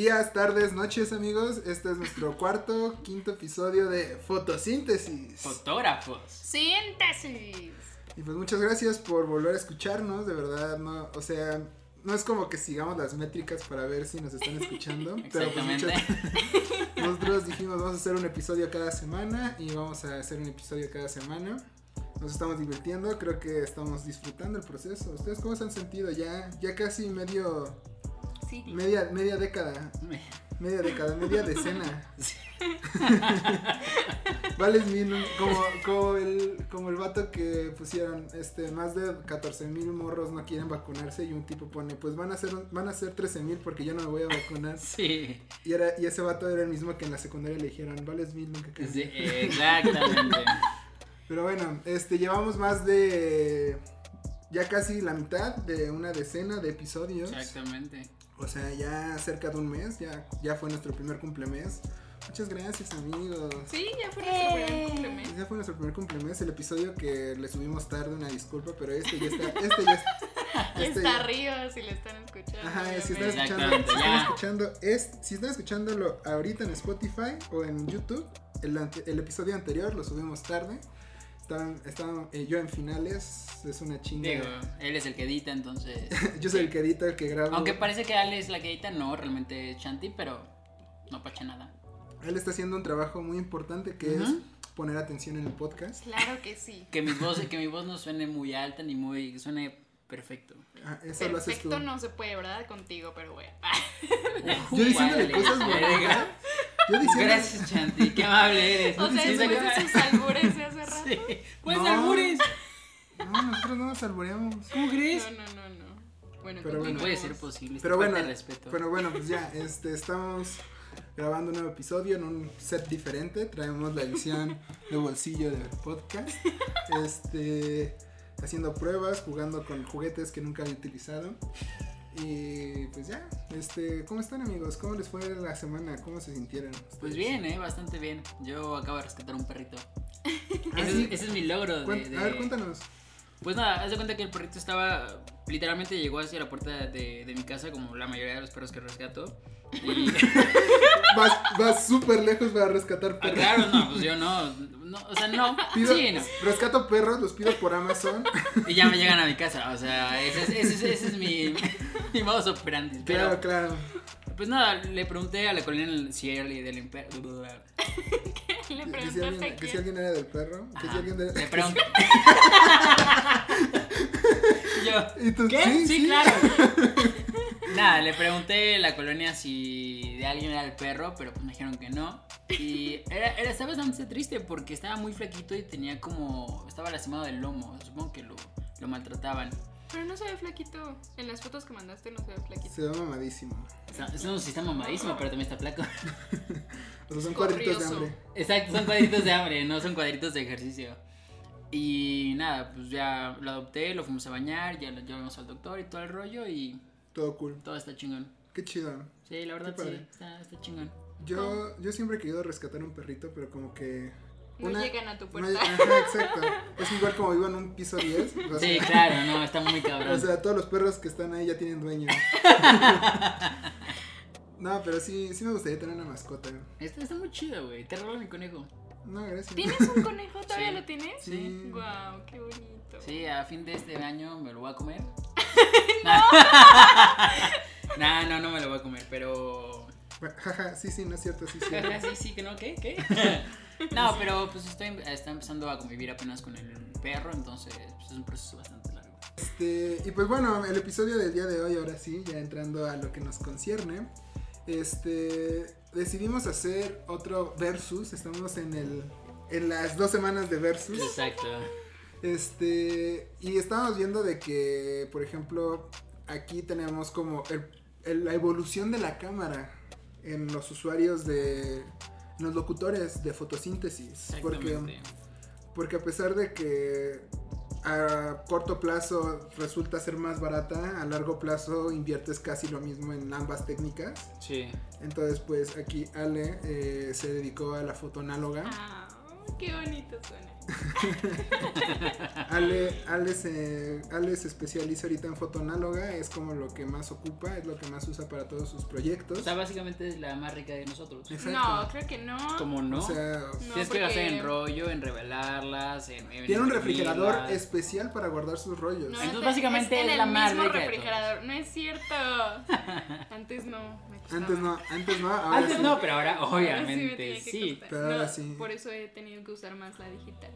días, tardes, noches, amigos. Este es nuestro cuarto, quinto episodio de Fotosíntesis. Fotógrafos. Síntesis. Y pues muchas gracias por volver a escucharnos, de verdad, no, o sea, no es como que sigamos las métricas para ver si nos están escuchando, pero pues Exactamente. muchas- nosotros dijimos vamos a hacer un episodio cada semana y vamos a hacer un episodio cada semana. Nos estamos divirtiendo, creo que estamos disfrutando el proceso. ¿Ustedes cómo se han sentido? Ya, ya casi medio, Sí. media, media década, media década, media decena. Vales mil, como, como el, como el vato que pusieron, este, más de 14 mil morros no quieren vacunarse y un tipo pone, pues van a ser, van a ser 13 mil porque yo no me voy a vacunar. Sí, Y, era, y ese vato era el mismo que en la secundaria le dijeron, vales mil, nunca crees. sí, exactamente. Pero bueno, este, llevamos más de, ya casi la mitad de una decena de episodios. Exactamente. O sea, ya cerca de un mes, ya, ya fue nuestro primer cumplemes. Muchas gracias, amigos. Sí, ya fue nuestro primer Eh. cumpleaños. Ya fue nuestro primer cumplemes, el episodio que le subimos tarde, una disculpa, pero este ya está, este ya está. Este está ya- arriba si le están escuchando. Ajá, si están escuchando, si están escuchando, es, si están escuchándolo ahorita en Spotify o en YouTube, el, el episodio anterior lo subimos tarde. Estaban, estaban eh, yo en finales, es una chinga. Digo, él es el que edita, entonces. yo soy el que edita, el que graba. Aunque parece que Ale es la que edita, no, realmente es Shanti, pero no pacha nada. Él está haciendo un trabajo muy importante que es poner atención en el podcast. Claro que sí. Que mi voz, que mi voz no suene muy alta ni muy. suene perfecto. Ah, eso lo haces tú. Perfecto no se puede, ¿verdad? Contigo, pero bueno. Yo diciéndole Vale, cosas verga. bonitas. Yo diciendo. Gracias, Shanti, qué amable eres. O sea, después de sus albures de hace rato. Sí. Pues No. albures. No, nosotros no nos albureamos. ¿Cómo crees? No, no, no, no. Bueno, Pero bueno. No puede ser posible. Pero bueno, respeto. pero bueno, pues ya, este, estamos grabando un nuevo episodio en un set diferente. Traemos la edición de bolsillo del podcast. Este, haciendo pruebas, jugando con juguetes que nunca había utilizado. Y pues ya, este, ¿cómo están amigos? ¿Cómo les fue la semana? ¿Cómo se sintieron? Pues bien, eh, bastante bien. Yo acabo de rescatar un perrito. Ah, ese, sí. es, ese es mi logro. de- Cuént- de- A ver, cuéntanos. Pues nada, haz de cuenta que el perrito estaba. Literalmente llegó hacia la puerta de, de mi casa, como la mayoría de los perros que rescato. Y. Vas, vas súper lejos para rescatar Ah, perros. claro, no, pues yo no. no o sea, no. Pido- Sí, no. Rescato perros, los pido por Amazon. Y ya me llegan a mi casa. O sea, ese es, ese es, ese es mi, mi modus operandi. Pero, Claro, claro. Pues nada, le pregunté a la colina si era del imperio. Le Que si, preguntaste alguien, a que si quién. alguien era del perro. Que si alguien era... Le pregunté. Y yo. ¿Y tú? ¿Qué? Sí, Sí, sí. claro. Nada, le pregunté en la colonia si de alguien era el perro, pero pues me dijeron que no. Y era, era, estaba bastante triste porque estaba muy flaquito y tenía como. Estaba lastimado del lomo. Supongo que lo, lo maltrataban. Pero no se ve flaquito. En las fotos que mandaste no se ve flaquito. Se ve mamadísimo. O sea, eso sí está mamadísimo, pero también está flaco. O sea, son cuadritos de hambre. Exacto, son cuadritos de hambre, no son cuadritos de ejercicio. Y nada, pues ya lo adopté, lo fuimos a bañar, ya lo llevamos al doctor y todo el rollo y Todo cool. todo está chingón. Qué chido. Sí, la verdad sí, está, está chingón. Yo, yo siempre he querido rescatar un perrito, pero como que. No una- llegan a tu puerta. ajá, exacto. Es igual como vivo en un piso 10. O sea, Sí, claro, no, está muy O cabrón. sea, todos los perros que están ahí ya tienen dueño. no, pero sí, sí me gustaría tener una mascota. Está, está muy chido, güey. Te regalo mi conejo. No, gracias. ¿Tienes un conejo? ¿Todavía Sí. lo tienes? Sí. Guau, qué bonito. Sí, a fin de este año me lo voy a comer. no. no, no, no me lo voy a comer, pero. Jaja, sí, sí, no es cierto, sí, sí. sí, sí, que no, ¿qué? ¿Qué? No, pero pues estoy está empezando a convivir apenas con el perro, entonces pues, es un proceso bastante largo. Este, y pues bueno, el episodio del día de hoy, ahora sí, ya entrando a lo que nos concierne, este, decidimos hacer otro versus, estamos en el, en las dos semanas de versus, Exacto. este, y estábamos viendo de que, por ejemplo, aquí tenemos como el- el- la evolución de la cámara en los usuarios de, los locutores de fotosíntesis, porque porque a pesar de que a corto plazo resulta ser más barata, a largo plazo inviertes casi lo mismo en ambas técnicas. Sí. Entonces, pues aquí Ale eh, se dedicó a la foto análoga. Ah, Qué bonito suena. Ale, Ale, se, Ale se especializa ahorita en foto análoga, es como lo que más ocupa, es lo que más usa para todos sus proyectos. O sea, básicamente es la más rica de nosotros. Exacto. No, creo que no. ¿Cómo no? O sea, No, Tienes que gastar en rollo, en revelarlas, en, en tiene un refrigerador especial para guardar sus rollos. No, Entonces, es- básicamente es, en es la el más mismo rica de refrigerador. No es cierto. Antes no. Me. Antes no, antes no, ahora Antes sí. no, pero ahora Ahora sí me obviamente sí. costar. Pero ahora No, sí. Por eso he tenido que usar más la digital.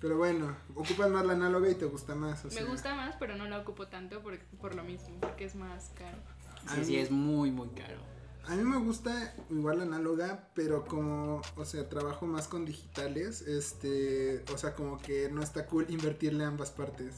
Pero bueno, ocupas más la análoga y te gusta más. o Me sea. gusta más, pero no la ocupo tanto por, por lo mismo, porque es más caro. Sí, sí, es muy, muy caro. A mí me gusta igual la análoga, pero como, o sea, trabajo más con digitales, este, o sea, como que no está cool invertirle ambas partes.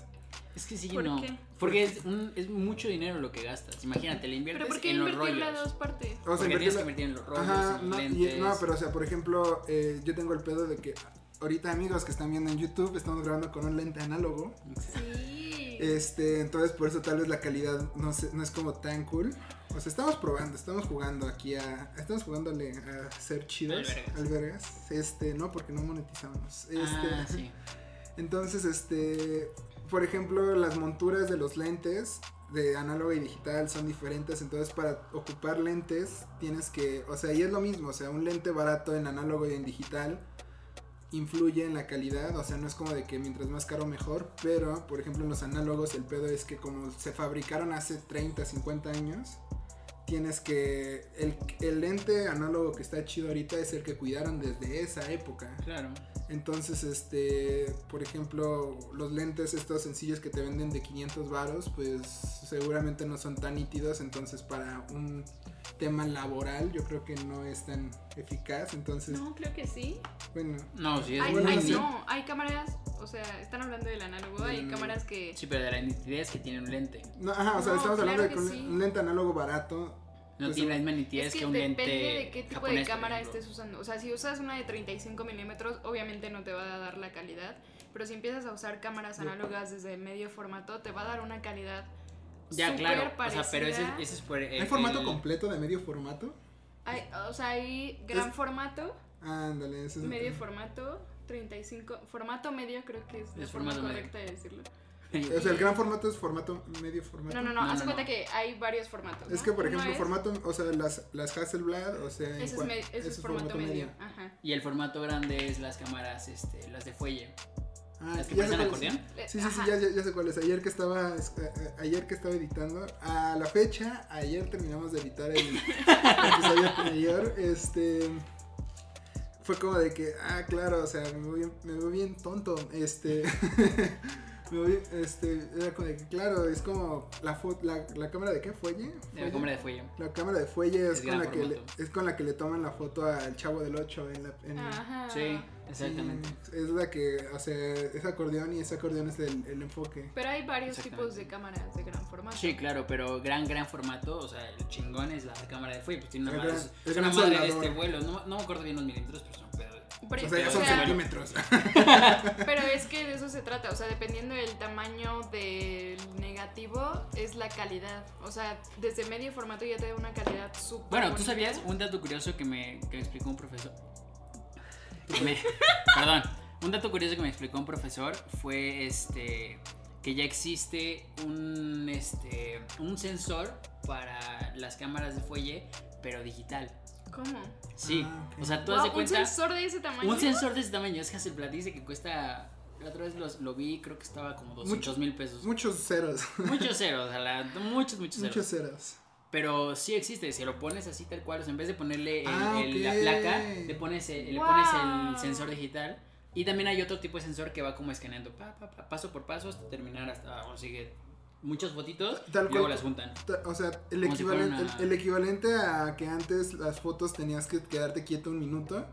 Es que sí, ¿Por no. qué? Porque es, un- es mucho dinero lo que gastas. Imagínate, le Pero inviertes ¿por qué en los rollos. a dos partes? O sea, Porque tienes que invertirle- invertir en los rollos, Ajá, en no, y- no, pero o sea, por ejemplo, eh, yo tengo el pedo de que ahorita amigos que están viendo en YouTube estamos grabando con un lente análogo. Sí. Este, entonces por eso tal vez la calidad no, se- no es como tan cool. O sea, estamos probando, estamos jugando aquí a. Estamos jugándole a ser chidos. Albergas. Albergas. Este, no, porque no monetizamos. Este, Ah, sí. Entonces, este, por ejemplo, las monturas de los lentes de análogo y digital son diferentes, entonces para ocupar lentes tienes que, o sea, y es lo mismo, o sea, un lente barato en análogo y en digital influye en la calidad, o sea, no es como de que mientras más caro mejor, pero por ejemplo en los análogos el pedo es que como se fabricaron hace 30, 50 años, tienes que, el, el lente análogo que está chido ahorita es el que cuidaron desde esa época. Claro. Entonces, este, por ejemplo, los lentes estos sencillos que te venden de 500 varos, pues seguramente no son tan nítidos, entonces para un tema laboral yo creo que no es tan eficaz, entonces, No, creo que sí. bueno, No, sí, es Hay, muy bueno, hay- sí. no, hay cámaras, o sea, están hablando del análogo, hay Del- cámaras que... Sí, pero de la nitidez que tiene un lente. no, ajá, o sea, No, estamos hablando de que un, sí. un lente análogo barato, No Pues, tiene la misma nitidez Es que, que un depende lente de qué tipo japonés, de cámara estés usando. O sea, si usas una de 35 milímetros, obviamente no te va a dar la calidad. Pero si empiezas a usar cámaras análogas desde medio formato, te va a dar una calidad. Ya, claro. O parecida. sea, pero ese, ese es por. el- ¿hay formato el- completo de medio formato? Hay, o sea, hay gran Es- formato, Ándale, ese es medio formato, 35. Formato medio creo que es la Es forma formato medio. correcta de decirlo. O sea, el gran formato es formato, medio formato. No, no, no, No, haz no, cuenta no. que hay varios formatos. Es que, por ejemplo, es- formato, o sea, las, las Hasselblad, o sea, Ese es, cuan- me- ese ese es formato, medio. Ajá. Y el formato grande es las cámaras, este, las de fuelle. Ah, Las que es. acordeón. Sí, sí, sí, ya, ya, ya sé cuál es. Ayer que estaba, es- eh, eh, ayer que estaba editando, a la fecha, ayer terminamos de editar el episodio anterior, este, fue como de que, ah, claro, o sea, me veo bien, me veo bien tonto, este, este, era como de que, claro, es como la, la, la cámara de qué, fuelle, la cámara de fuelle. La cámara de fuelle es, Es con gran la que le, es con la que le toman la foto al chavo del 8 en la, en, Ajá. Sí, exactamente. Sí, es la que, sea, es acordeón y ese acordeón es el, el enfoque. Pero hay varios tipos de cámaras de gran formato. Sí, claro, pero gran, gran formato. O sea, el chingón es la cámara de fuelle. Pues tiene una El madre, gran- es, una gran madre de este vuelo. No, no me acuerdo bien los milímetros, pero son. Pero, O sea, ya son o sea, centímetros. pero es que de eso se trata, o sea, dependiendo del tamaño del negativo, es la calidad. O sea, desde medio formato ya te da una calidad súper Bueno, ¿tú sabías un dato curioso que me, que me explicó un profesor? Que me- perdón. Un dato curioso que me explicó un profesor fue este que ya existe un este un sensor para las cámaras de fuelle, pero digital. ¿Cómo? Sí, Ah, o sea, tú Wow, haz de ¿Un cuenta sensor de ese tamaño? un sensor de ese tamaño es Hasselblad dice que cuesta la otra vez los- lo vi, creo que estaba como 200 mil pesos. Muchos ceros. Muchos ceros, o sea, la- muchos, muchos ceros. Muchos ceros. Pero sí existe, si lo pones así tal cual, o sea, en vez de ponerle el- Ah, el- la placa, le pones, el, le Wow. pones el sensor digital. Y también hay otro tipo de sensor que va como escaneando pa, pa, pa, paso por paso hasta terminar hasta, o sigue muchas fotitos Tal y luego cual. las juntan. Ta- O sea, el si equivalente, una- el, el equivalente a que antes las fotos tenías que quedarte quieto un minuto.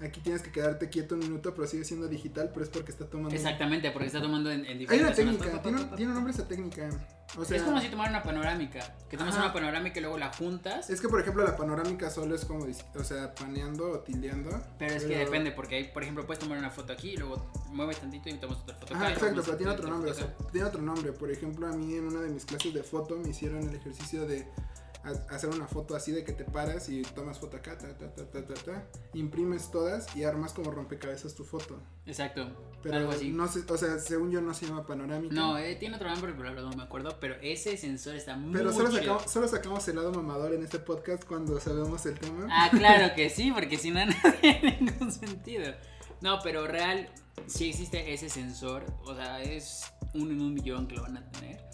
Aquí tienes que quedarte quieto un minuto, pero sigue siendo digital, pero es porque está tomando. Exactamente, porque está tomando en, en Hay una diferentes zonas. técnica, tiene un, tiene nombre esa técnica. O sea, es como si tomara una panorámica, que tomas una panorámica y luego la juntas. es que por ejemplo la panorámica solo es como, o sea, paneando o tildeando. Pero es que depende, porque hay, por ejemplo, puedes tomar una foto aquí y luego mueves tantito y tomas otra foto acá. Ajá, luego exacto, pero tiene otro nombre, o sea, acá. tiene otro nombre. Por ejemplo, a mí en una de mis clases de foto me hicieron el ejercicio de hacer una foto así de que te paras y tomas foto acá, ta, ta, ta, ta, ta, ta, imprimes todas y armas como rompecabezas tu foto. Exacto. Pero algo así. no sé, o sea, según yo no se llama panorámica. No, eh, tiene otro nombre, pero no me acuerdo. Pero ese sensor está muy pero solo chido. sacamos, solo sacamos el lado mamador en este podcast cuando sabemos el tema. Ah, claro que sí, porque si no, no tiene ningún sentido. No, pero real, sí existe ese sensor. O sea, es uno en un millón que lo van a tener.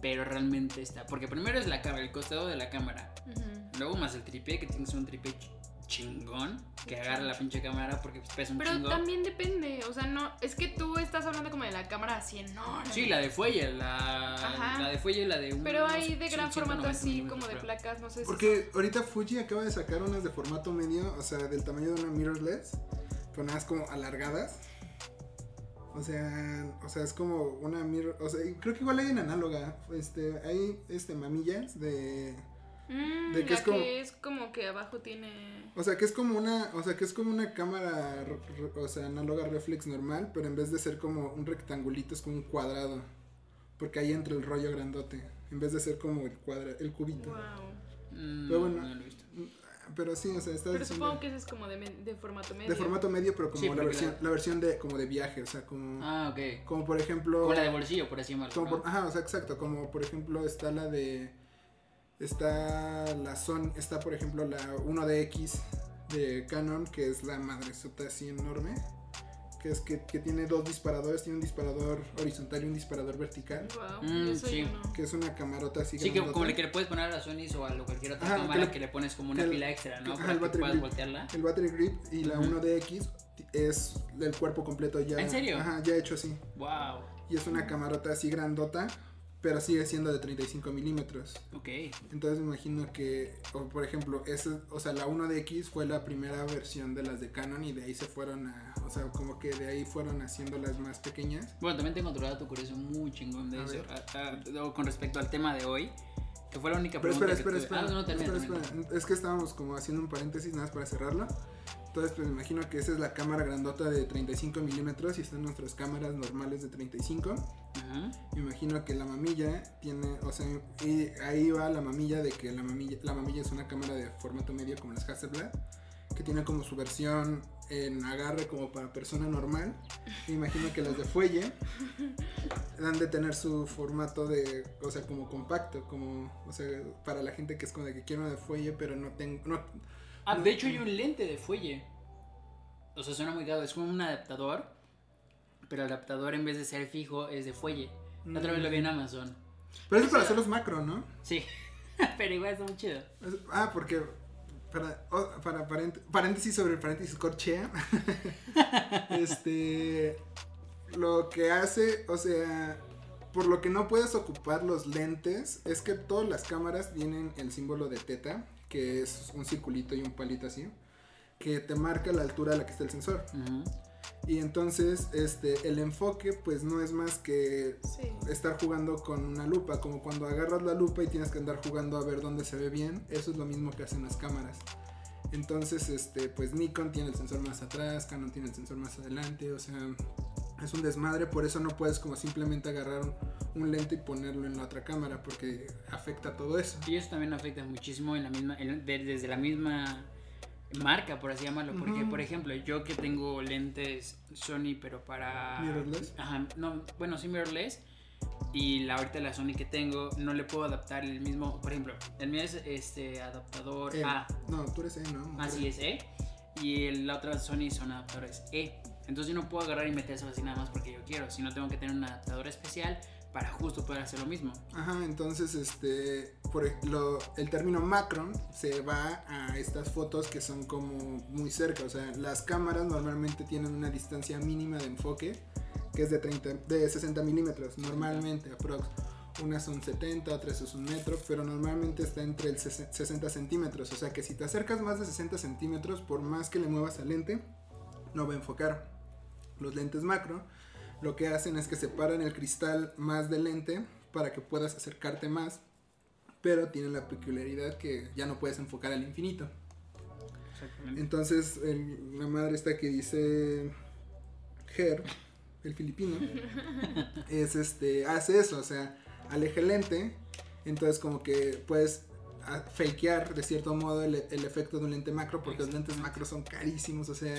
Pero realmente está. Porque primero es la cámara, el costado de la cámara. Ujú. Luego más el tripié, que tienes un tripié ch- chingón. Que agarra la pinche cámara porque pesa un Pero chingo. también depende, o sea, no, es que tú estás hablando como de la cámara así enorme. Sí, la de fuelle, la, Ajá. la de fuelle y la de un. Pero hay de gran formato 190 así, como de placas, no sé si Porque ahorita Fuji acaba de sacar unas de formato medio, o sea, del tamaño de una mirrorless, nada más como alargadas. O sea, o sea, es como una mirror, o sea, creo que igual hay en análoga, este, hay este mamillas de, Mm, de que la es como- que es como que abajo tiene... o sea, que es como una, o sea, que es como una cámara, o sea, análoga reflex normal, pero en vez de ser como un rectangulito es como un cuadrado, porque ahí entra el rollo grandote, en vez de ser como el cuadra, el cubito. Wow. Mm, Pero bueno, no lo he visto. Pero sí, o sea, está Pero diciendo- supongo que ese es como de, formato medio. De formato medio, pero como Sí, la versión, la- la versión de como de viaje, o sea, como, Ah, ok. como por ejemplo, Con la de bolsillo, por así llamarlo. como ¿no? por- ajá, o sea, exacto, como por ejemplo está la de, está la Son, está por ejemplo la 1DX de Canon, que es la madresota así enorme, que es que, que tiene dos disparadores, tiene un disparador horizontal y un disparador vertical, Wow, Mm, eso sí. yo no. que es una camarota así Sí, que como le que le puedes poner a la Sony o a lo- cualquier otra Ajá, que cámara le- que le pones como una que el- pila extra, ¿no? ajá, Para el que battery puedas grip. voltearla. El battery grip y la Ujú. 1DX es el cuerpo completo ya. ¿En serio? Ajá, ya hecho así. Wow. Y es una camarota así grandota, pero sigue siendo de 35 milímetros. Ok. Entonces me imagino que, o por ejemplo, ese, o sea, la 1DX fue la primera versión de las de Canon y de ahí se fueron a, o sea, como que de ahí fueron haciendo las más pequeñas. Bueno, también tengo otro dato curioso muy chingón de A eso. o con respecto al tema de hoy, que fue la única Pero pregunta espera, que espera, espera. Ah, no, termina, espera, espera. Es que estábamos como haciendo un paréntesis nada más para cerrarlo. Entonces, pues me imagino que esa es la cámara grandota de 35 milímetros y están nuestras cámaras normales de 35. Ajá. Me imagino que la mamilla tiene, o sea, y ahí va la mamilla de que la mamilla, la mamilla es una cámara de formato medio como las Hasselblad, que tiene como su versión en agarre como para persona normal. Me imagino que las de fuelle han de tener su formato de, o sea, como compacto, como, o sea, para la gente que es como de que quiero una de fuelle, pero no tengo, no, Ah, de hecho hay un lente de fuelle. O sea, suena muy caro. Es como un adaptador. Pero el adaptador en vez de ser fijo es de fuelle. La otra vez lo vi en Amazon. pero eso es para hacer los macro, ¿no? Sí. pero igual está muy chido. Ah, porque para, para parént- paréntesis sobre el paréntesis corchea. este lo que hace, o sea, por lo que no puedes ocupar los lentes es que todas las cámaras tienen el símbolo de teta, que es un circulito y un palito así, que te marca la altura a la que está el sensor. Y entonces, este, el enfoque pues no es más que Sí. estar jugando con una lupa, como cuando agarras la lupa y tienes que andar jugando a ver dónde se ve bien, eso es lo mismo que hacen las cámaras. Entonces, este, pues Nikon tiene el sensor más atrás, Canon tiene el sensor más adelante, o sea, es un desmadre, por eso no puedes como simplemente agarrar un, un lente y ponerlo en la otra cámara, porque afecta todo eso. Y eso también afecta muchísimo en la misma, en- de- desde la misma marca, por así llamarlo. Porque, por ejemplo, yo que tengo lentes Sony, pero para. ¿Mirrorless? Ajá, no, bueno, sí, mirrorless. Y la ahorita la Sony que tengo, no le puedo adaptar el mismo. Por ejemplo, el mío es este adaptador Eh, A. No, tú eres E, ¿no? Así es E. Y el- la otra Sony son adaptadores E. Entonces yo no puedo agarrar y meterse así nada más porque yo quiero, sino tengo que tener un adaptador especial para justo poder hacer lo mismo. Ajá, entonces este, el término macron se va a estas fotos que son como muy cerca, o sea, las cámaras normalmente tienen una distancia mínima de enfoque que es de 30, de 60 milímetros, normalmente aprox. Unas son 70, otras es un metro, pero normalmente está entre el sesen- 60 centímetros, o sea que si te acercas más de 60 centímetros, por más que le muevas al lente, no va a enfocar. Los lentes macro lo que hacen es que separan el cristal más del lente para que puedas acercarte más, pero tienen la peculiaridad que ya no puedes enfocar al infinito. Exactamente. Entonces, el- la madre esta que dice Ger, el filipino, es este, hace eso, o sea, aleja el lente, entonces como que puedes a fakear de cierto modo el, el efecto de un lente macro porque los lentes macro son carísimos, o sea,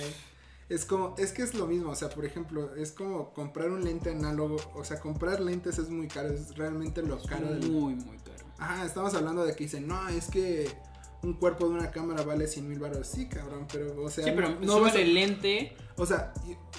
es como, es que es lo mismo, o sea, por ejemplo, es como comprar un lente análogo, o sea, comprar lentes es muy caro, es realmente lo caro del... Muy, muy caro. Ajá, estamos hablando de que dicen, no, es que un cuerpo de una cámara vale 100 mil baros, sí, cabrón, pero, o sea, Sí, pero no, no vas a- el lente. o sea,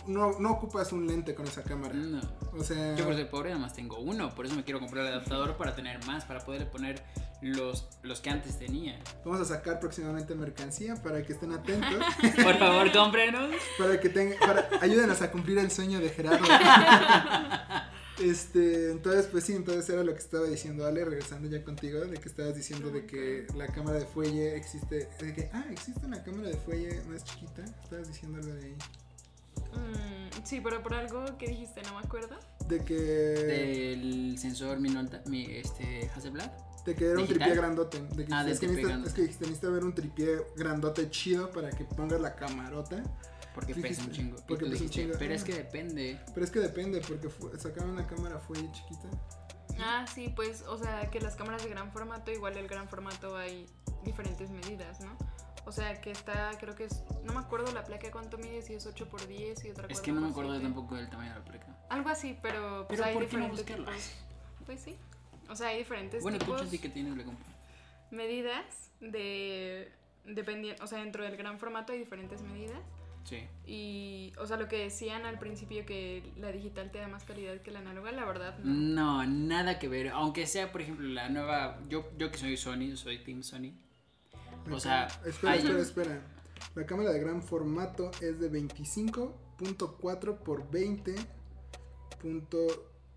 no, no ocupas un lente con esa cámara, No. o sea... Yo por ser pobre nada más tengo uno, por eso me quiero comprar el adaptador para tener más, para poderle poner los, los que antes tenía. Vamos a sacar próximamente mercancía para que estén atentos, Por favor, cómprenos. para que tengan, para, ayúdenos a cumplir el sueño de Gerardo. Este, entonces, pues sí, entonces era lo que estaba diciendo Ale, regresando ya contigo, de que estabas diciendo de que la cámara de fuelle existe, de que, ah, existe una cámara de fuelle más chiquita, estabas diciendo algo de ahí, Mm, sí, pero por algo que dijiste, no me acuerdo. de que, Del sensor Minolta, mi este Hasselblad. de que era un tripié grandote, de que, Ah, es, que grandote. es que dijiste, necesitas ver un tripié grandote chido para que pongas la camarota, Porque pesa un chingo. Y porque tú pesa un dijiste, chingo, pero es que depende. pero es que depende, porque fu- sacaron una cámara fuelle chiquita, Ah, sí, pues, o sea, que las cámaras de gran formato, igual el gran formato hay diferentes medidas, ¿no? O sea, que está, creo que es, no me acuerdo la placa cuánto mide, si es 8 por 10 y otra Es cosa que no me acuerdo 7. tampoco del tamaño de la placa. Algo así, pero pues Pero hay ¿por qué no diferentes buscarlo? tipos. Pues sí. O sea, hay diferentes Bueno, tú tipos, Chanti, que tienes la compra. medidas de dependiendo, o sea, dentro del gran formato hay diferentes medidas Sí. y o sea, lo que decían al principio que la digital te da más calidad que la análoga, la verdad no. No, nada que ver. Aunque sea, por ejemplo, la nueva. Yo, yo que soy Sony, soy Team Sony. O sea, espera, hay- espera, espera. La cámara de gran formato es de 25.4 por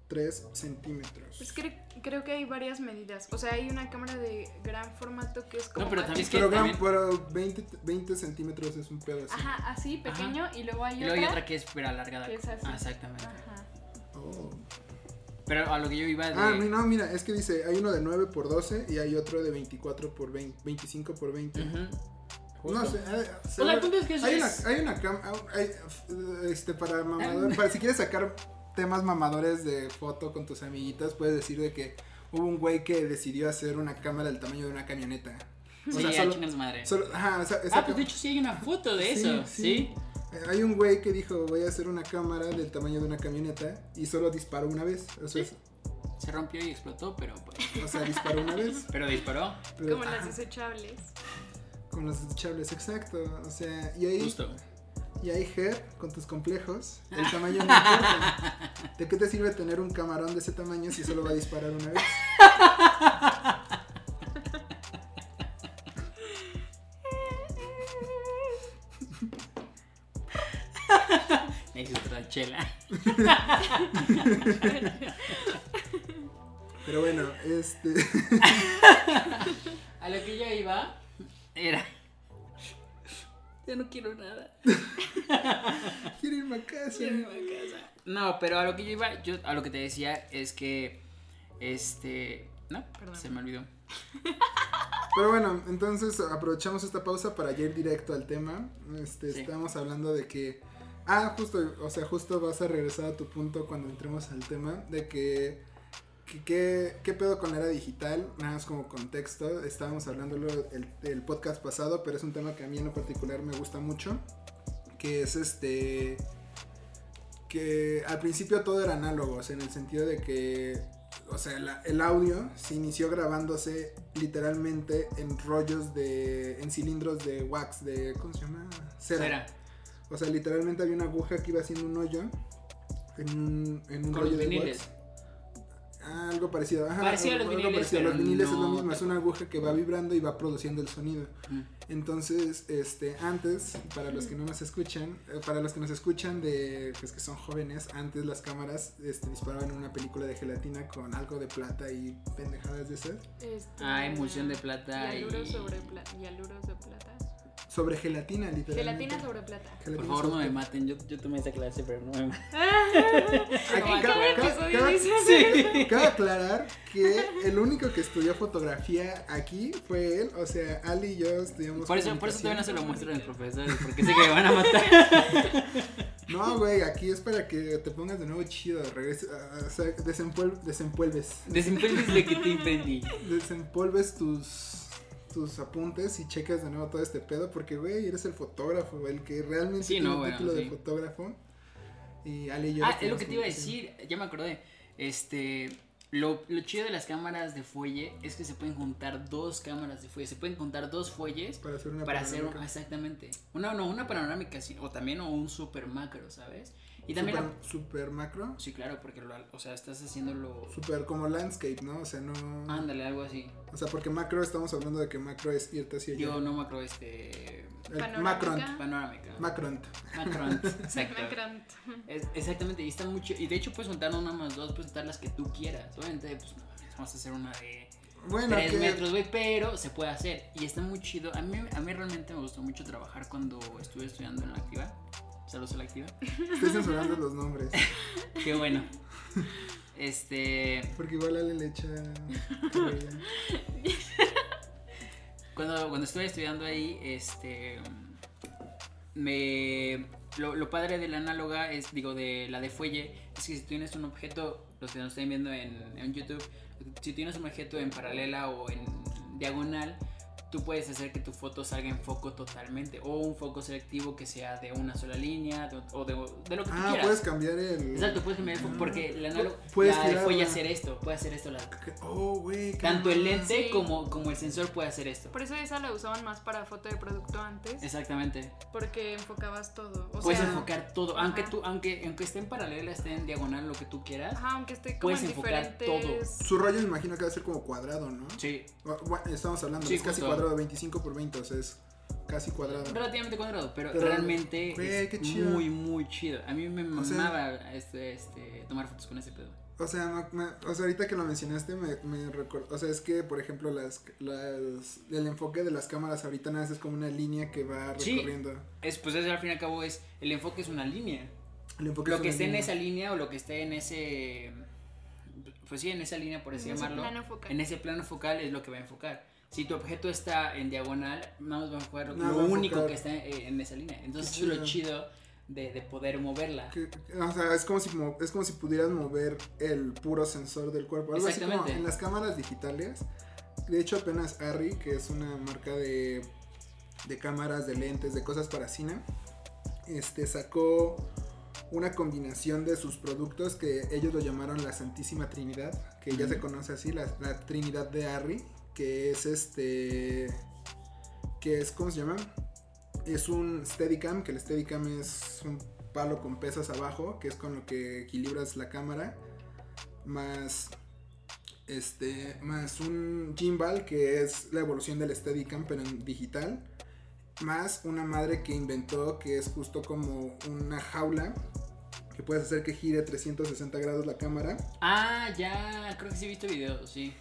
20.3 centímetros. Pues cre- creo que hay varias medidas. O sea, hay una cámara de gran formato que es como. No, pero también es que pero, gran- también- pero 20, 20 centímetros es un pedo así. Ajá, así, pequeño, y luego hay Y luego otra. hay otra que es pero alargada. que es así. Ah, exactamente. Ajá. Oh. Pero a lo que yo iba de. Ah, no, mira, es que dice, hay uno de 9 por 12 y hay otro de 24 por 20, 25 por 20. Ujú. No Justo. sé, eh, O sea, seguro- el punto es que eso hay, es- una, hay una eh, este, para mamador, para si quieres sacar temas mamadores de foto con tus amiguitas, puedes decir de que hubo un güey que decidió hacer una cámara del tamaño de una camioneta. O Sí, sea, solo, su madre. solo- ajá, esa- esa Ah, pues de hecho sí hay una foto de Sí, eso, sí. ¿sí? eh, Hay un güey que dijo, voy a hacer una cámara del tamaño de una camioneta y solo disparó una vez. O sea, es- Se rompió y explotó, pero pues, o sea disparó una vez. pero disparó. pero- Como las desechables. con los desechables, exacto. O sea, y ahí, Justo. Y ahí, Ger, con tus complejos, el tamaño no importa. ¿De qué te sirve tener un camarón de ese tamaño si solo va a disparar una vez? Otra chela. Pero bueno, este. A lo que yo iba era. Ya no quiero nada. Quiero irme a casa. Quiero irme a casa. No, pero a lo que yo iba, yo a lo que te decía es que. Este. No, Perdón. se me olvidó. Pero bueno, entonces aprovechamos esta pausa para ir directo al tema. Este, Sí. Estamos hablando de que. Ah, justo, o sea, justo vas a regresar a tu punto cuando entremos al tema. De que. Que- ¿Qué pedo con la era digital? Nada más como contexto. Estábamos hablándolo el, el podcast pasado, pero es un tema que a mí en lo particular me gusta mucho. Que es este. Que al principio todo era análogo, o sea, en el sentido de que o sea, la- el audio se inició grabándose literalmente en rollos de, en cilindros de wax, de, ¿cómo se llama? Cera. Cera. O sea, literalmente había una aguja que iba haciendo un hoyo en un, en un rollo de wax. Ah, algo parecido. Ajá, Parecido a los algo viniles, parecido. Los viniles es lo mismo, es una aguja que va vibrando y va produciendo el sonido. Mm. Entonces, este, antes, para los que no nos escuchan, eh, para los que nos escuchan de, pues que son jóvenes, antes las cámaras, este, disparaban una película de gelatina con algo de plata y pendejadas de esas. Este, Ah, emulsión de plata y. Hialuros sobre plata. Hialuros de plata. Sobre gelatina, literalmente. Gelatina sobre plata. Gelatina Por favor, no me maten. Yo, yo tomé esa clase, pero no me maten. Aquí, En ca- cada Sí. Cabe aclarar que el único que estudió fotografía aquí fue él, o sea, Ali y yo estudiamos Por eso, por eso todavía no se lo comunicación. muestro a los profesores, porque sé que me van a matar. No, güey, aquí es para que te pongas de nuevo chido, regresa, o sea, desempuel- desempuelves, Desempeñes lo que te impedí. desempolves tus tus apuntes y checas de nuevo todo este pedo, porque, güey, eres el fotógrafo, el que realmente Sí, tiene no, bueno, título de fotógrafo. Y Ale y yo. Ah, es lo que te iba a decir, ya me acordé. Este, lo, lo chido de las cámaras de fuelle es que se pueden juntar dos cámaras de fuelle, se pueden juntar dos fuelles Para hacer una para hacer un- panorámica. exactamente. Una no, una panorámica sí, o también o un super macro, ¿sabes? Y también super, la- super macro, Sí, claro, porque lo, o sea, estás haciéndolo super como landscape, ¿no? O sea, no. ándale algo así. O sea, porque macro estamos hablando de que macro es irte hacia allá. Yo no macro este Panorámica. Macron. panorámica. Macron. Macron, exacto. Es- exactamente, y está mucho. Y de hecho puedes juntar una más dos, puedes juntar las que tú quieras. Obviamente, pues no vamos a hacer una de Bueno, 3 que metros, güey, pero se puede hacer. Y está muy chido. A mí, a mí realmente me gustó mucho trabajar cuando estuve estudiando en la activa. Saludos a la activa. estoy censurando los nombres. Qué bueno. Este. Porque igual Ale le echa. Cuando, cuando estuve estudiando ahí, este. Me. Lo, lo padre de la análoga es, digo, de la de fuelle, es que si tienes un objeto, los que nos estén viendo en, en YouTube, si tienes un objeto en paralela o en diagonal, tú puedes hacer que tu foto salga en foco totalmente. O un foco selectivo que sea de una sola línea, de- o de, de lo que tú Ah, quieras. puedes cambiar el. Exacto, puedes cambiar el foco, porque la análoga Puedes la de girar, fuelle ¿no? hacer esto, puede hacer esto. la- Oh, güey. tanto el lente Sí. como, como el sensor puede hacer esto. Por eso esa la usaban más para foto de producto antes. Exactamente. Porque enfocabas todo. O puedes sea, enfocar todo, ajá. aunque tú, aunque, aunque esté en paralela, esté en diagonal, lo que tú quieras. Ajá, aunque esté como Puedes en enfocar diferentes. Su rollo me imagino que va a ser como cuadrado, ¿no? Sí, Bueno, estamos hablando, Sí, es casi justo. Cuadrado, 25 por 20, o sea, es casi cuadrado. relativamente cuadrado, pero, Pero, realmente es qué chido. muy, muy chido. A mí me O sea- este, este, tomar fotos con ese pedo. O sea, me- me- o sea, ahorita que lo mencionaste me, me recordó, o sea, es que, por ejemplo, las, las, el enfoque de las cámaras ahorita nada más es como una línea que va Sí. recorriendo. Es, pues eso al fin y al cabo es, el enfoque es una línea. El enfoque Lo es que una esté en esa línea o lo que esté en ese, pues sí, en esa línea por así en ese llamarlo. plano focal. En ese plano focal es lo que va a enfocar. Si tu objeto está en diagonal, nada más va a enfocar lo, a único que está en esa línea. Entonces eso es lo chido. de, de poder moverla. Que- o sea, es como, si, mo- es como si pudieras mover el puro sensor del cuerpo. Algo así como Exactamente. en las cámaras digitales. De hecho, apenas Arri, que es una marca de, de cámaras, de lentes, de cosas para cine, este, sacó una combinación de sus productos que ellos lo llamaron la Santísima Trinidad, que ya se conoce así, la, la Trinidad de Arri, que es este, que es, ¿cómo se llama? Es un Steadicam, que el Steadicam es un palo con pesas abajo, que es con lo que equilibras la cámara, más este, más un gimbal, que es la evolución del Steadicam, pero en digital, más una madre que inventó, que es justo como una jaula, que puedes hacer que gire 360 grados la cámara. Ah, ya, creo que sí he visto videos, sí.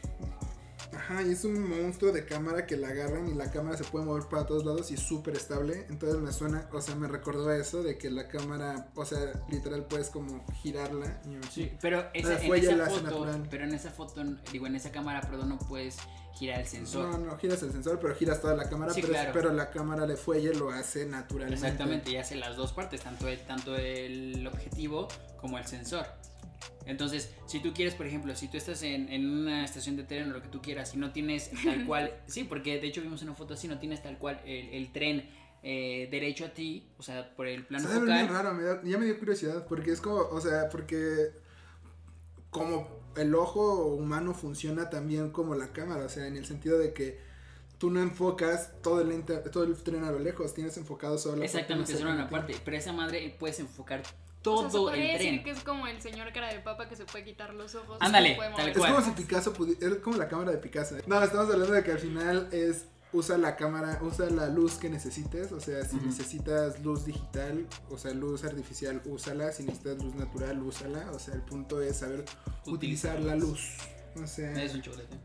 Ajá, y es un monstruo de cámara que la agarran y la cámara se puede mover para todos lados y es súper estable. Entonces me suena, o sea, me recordó a eso de que la cámara, o sea, literal puedes como girarla. y Sí, pero esa, en esa foto, natural. pero en esa foto, digo, en esa cámara, perdón, no puedes girar el sensor. No, no giras el sensor, pero giras toda la cámara, Sí, pero, claro. pero la cámara de fuelle lo hace naturalmente. Exactamente, y hace las dos partes, tanto el, tanto el objetivo como el sensor. Entonces, si tú quieres, por ejemplo, si tú estás en, en una estación de tren o lo que tú quieras y no tienes tal cual, sí, porque de hecho vimos una foto así, no tienes tal cual el, el tren eh, derecho a ti, o sea, por el plano focal. raro, me da- ya me dio curiosidad, porque es como, o sea, porque como el ojo humano funciona también como la cámara, o sea, en el sentido de que tú no enfocas todo el, ente- todo el tren a lo lejos, tienes enfocado solo la Exactamente, parte solo una parte, pero esa madre puedes enfocar O todo sea, se el decir tren. que es como el señor cara de papa que se puede quitar los ojos. Ándale, tal Es cual. como si. Picasso pudiera, es como la cámara de Picasso. No, estamos hablando de que al final es usa la cámara, usa la luz que necesites, o sea, si necesitas luz digital, o sea, luz artificial, úsala, si necesitas luz natural, úsala, o sea, el punto es saber utilizar la luz. O sea, ¿Me des un chocolate?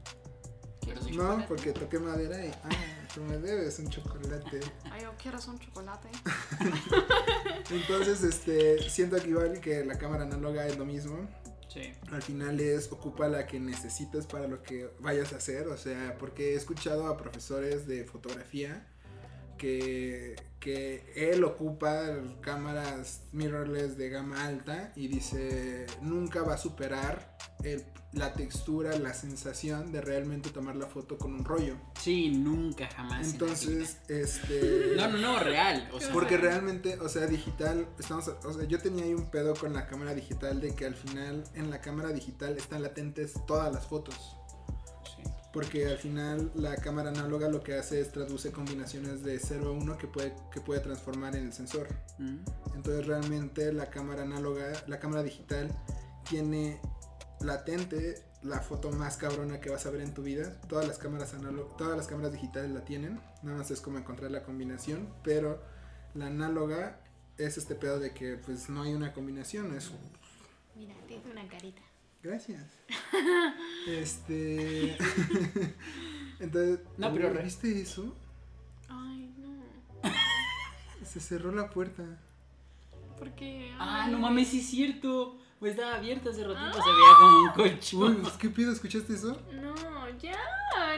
Quiero un no, chocolate. porque toqué madera y ah, tú me debes un chocolate. Ay, yo quiero un chocolate. Entonces, este, siento que igual que la cámara análoga es lo mismo. Al final es ocupa la que necesites para lo que vayas a hacer, o sea, porque he escuchado a profesores de fotografía que, que él ocupa cámaras mirrorless de gama alta y dice nunca va a superar el- la textura, la sensación de realmente tomar la foto con un rollo. Sí, nunca jamás. Entonces, este... No, no, no, real. O sea, Porque realmente, o sea, digital, estamos, o sea, yo tenía ahí un pedo con la cámara digital de que al final en la cámara digital están latentes todas las fotos. sí. Porque al final la cámara análoga lo que hace es traduce combinaciones de 0 a 1 que puede, que puede transformar en el sensor. Mm. Entonces realmente la cámara análoga, la cámara digital tiene latente la foto más cabrona que vas a ver en tu vida. Todas las cámaras análogas, todas las cámaras digitales la tienen. Nada más es como encontrar la combinación, pero la análoga es este pedo de que pues no hay una combinación, es Mira, te hice una carita. gracias. este entonces, No, pero ¿viste eso? Ay, no. Se cerró la puerta. Porque. Ah, no mames, sí es cierto. Pues estaba abierta hace ratito, se veía como un colchón. pues, ¿Qué pedo? ¿Escuchaste eso? No, ya.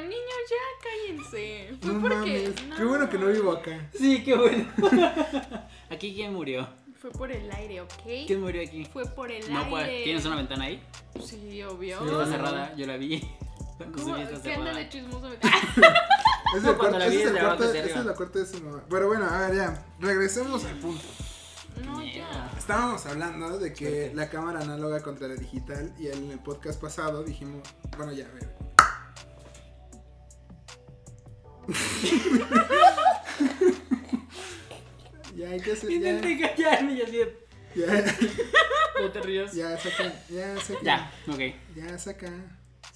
Niños, ya cállense. Fue No porque. mames. Qué bueno que no vivo acá. Sí, qué bueno. ¿Aquí quién murió? Fue por el aire, ¿ok? ¿Quién murió aquí? Fue por el No, aire. pues, ¿tienes una ventana ahí? Sí, obvio. Sí, Está cerrada, yo la vi. ¿Cómo? ¿Qué anda cerrada. de chismoso? Es el cuarto, la vi es el cuarto, la cuarta de su mamá. Pero bueno, a ver, ya. Regresemos al punto. No, ya. Estábamos hablando de que Suerte. la cámara análoga contra la digital y en el podcast pasado dijimos, bueno, ya, a ver. ya hay que hacer, ya, Intenté callarme y así de. ya, No te rías. ya, saca, ya, saca. Ya, ok. Ya, saca,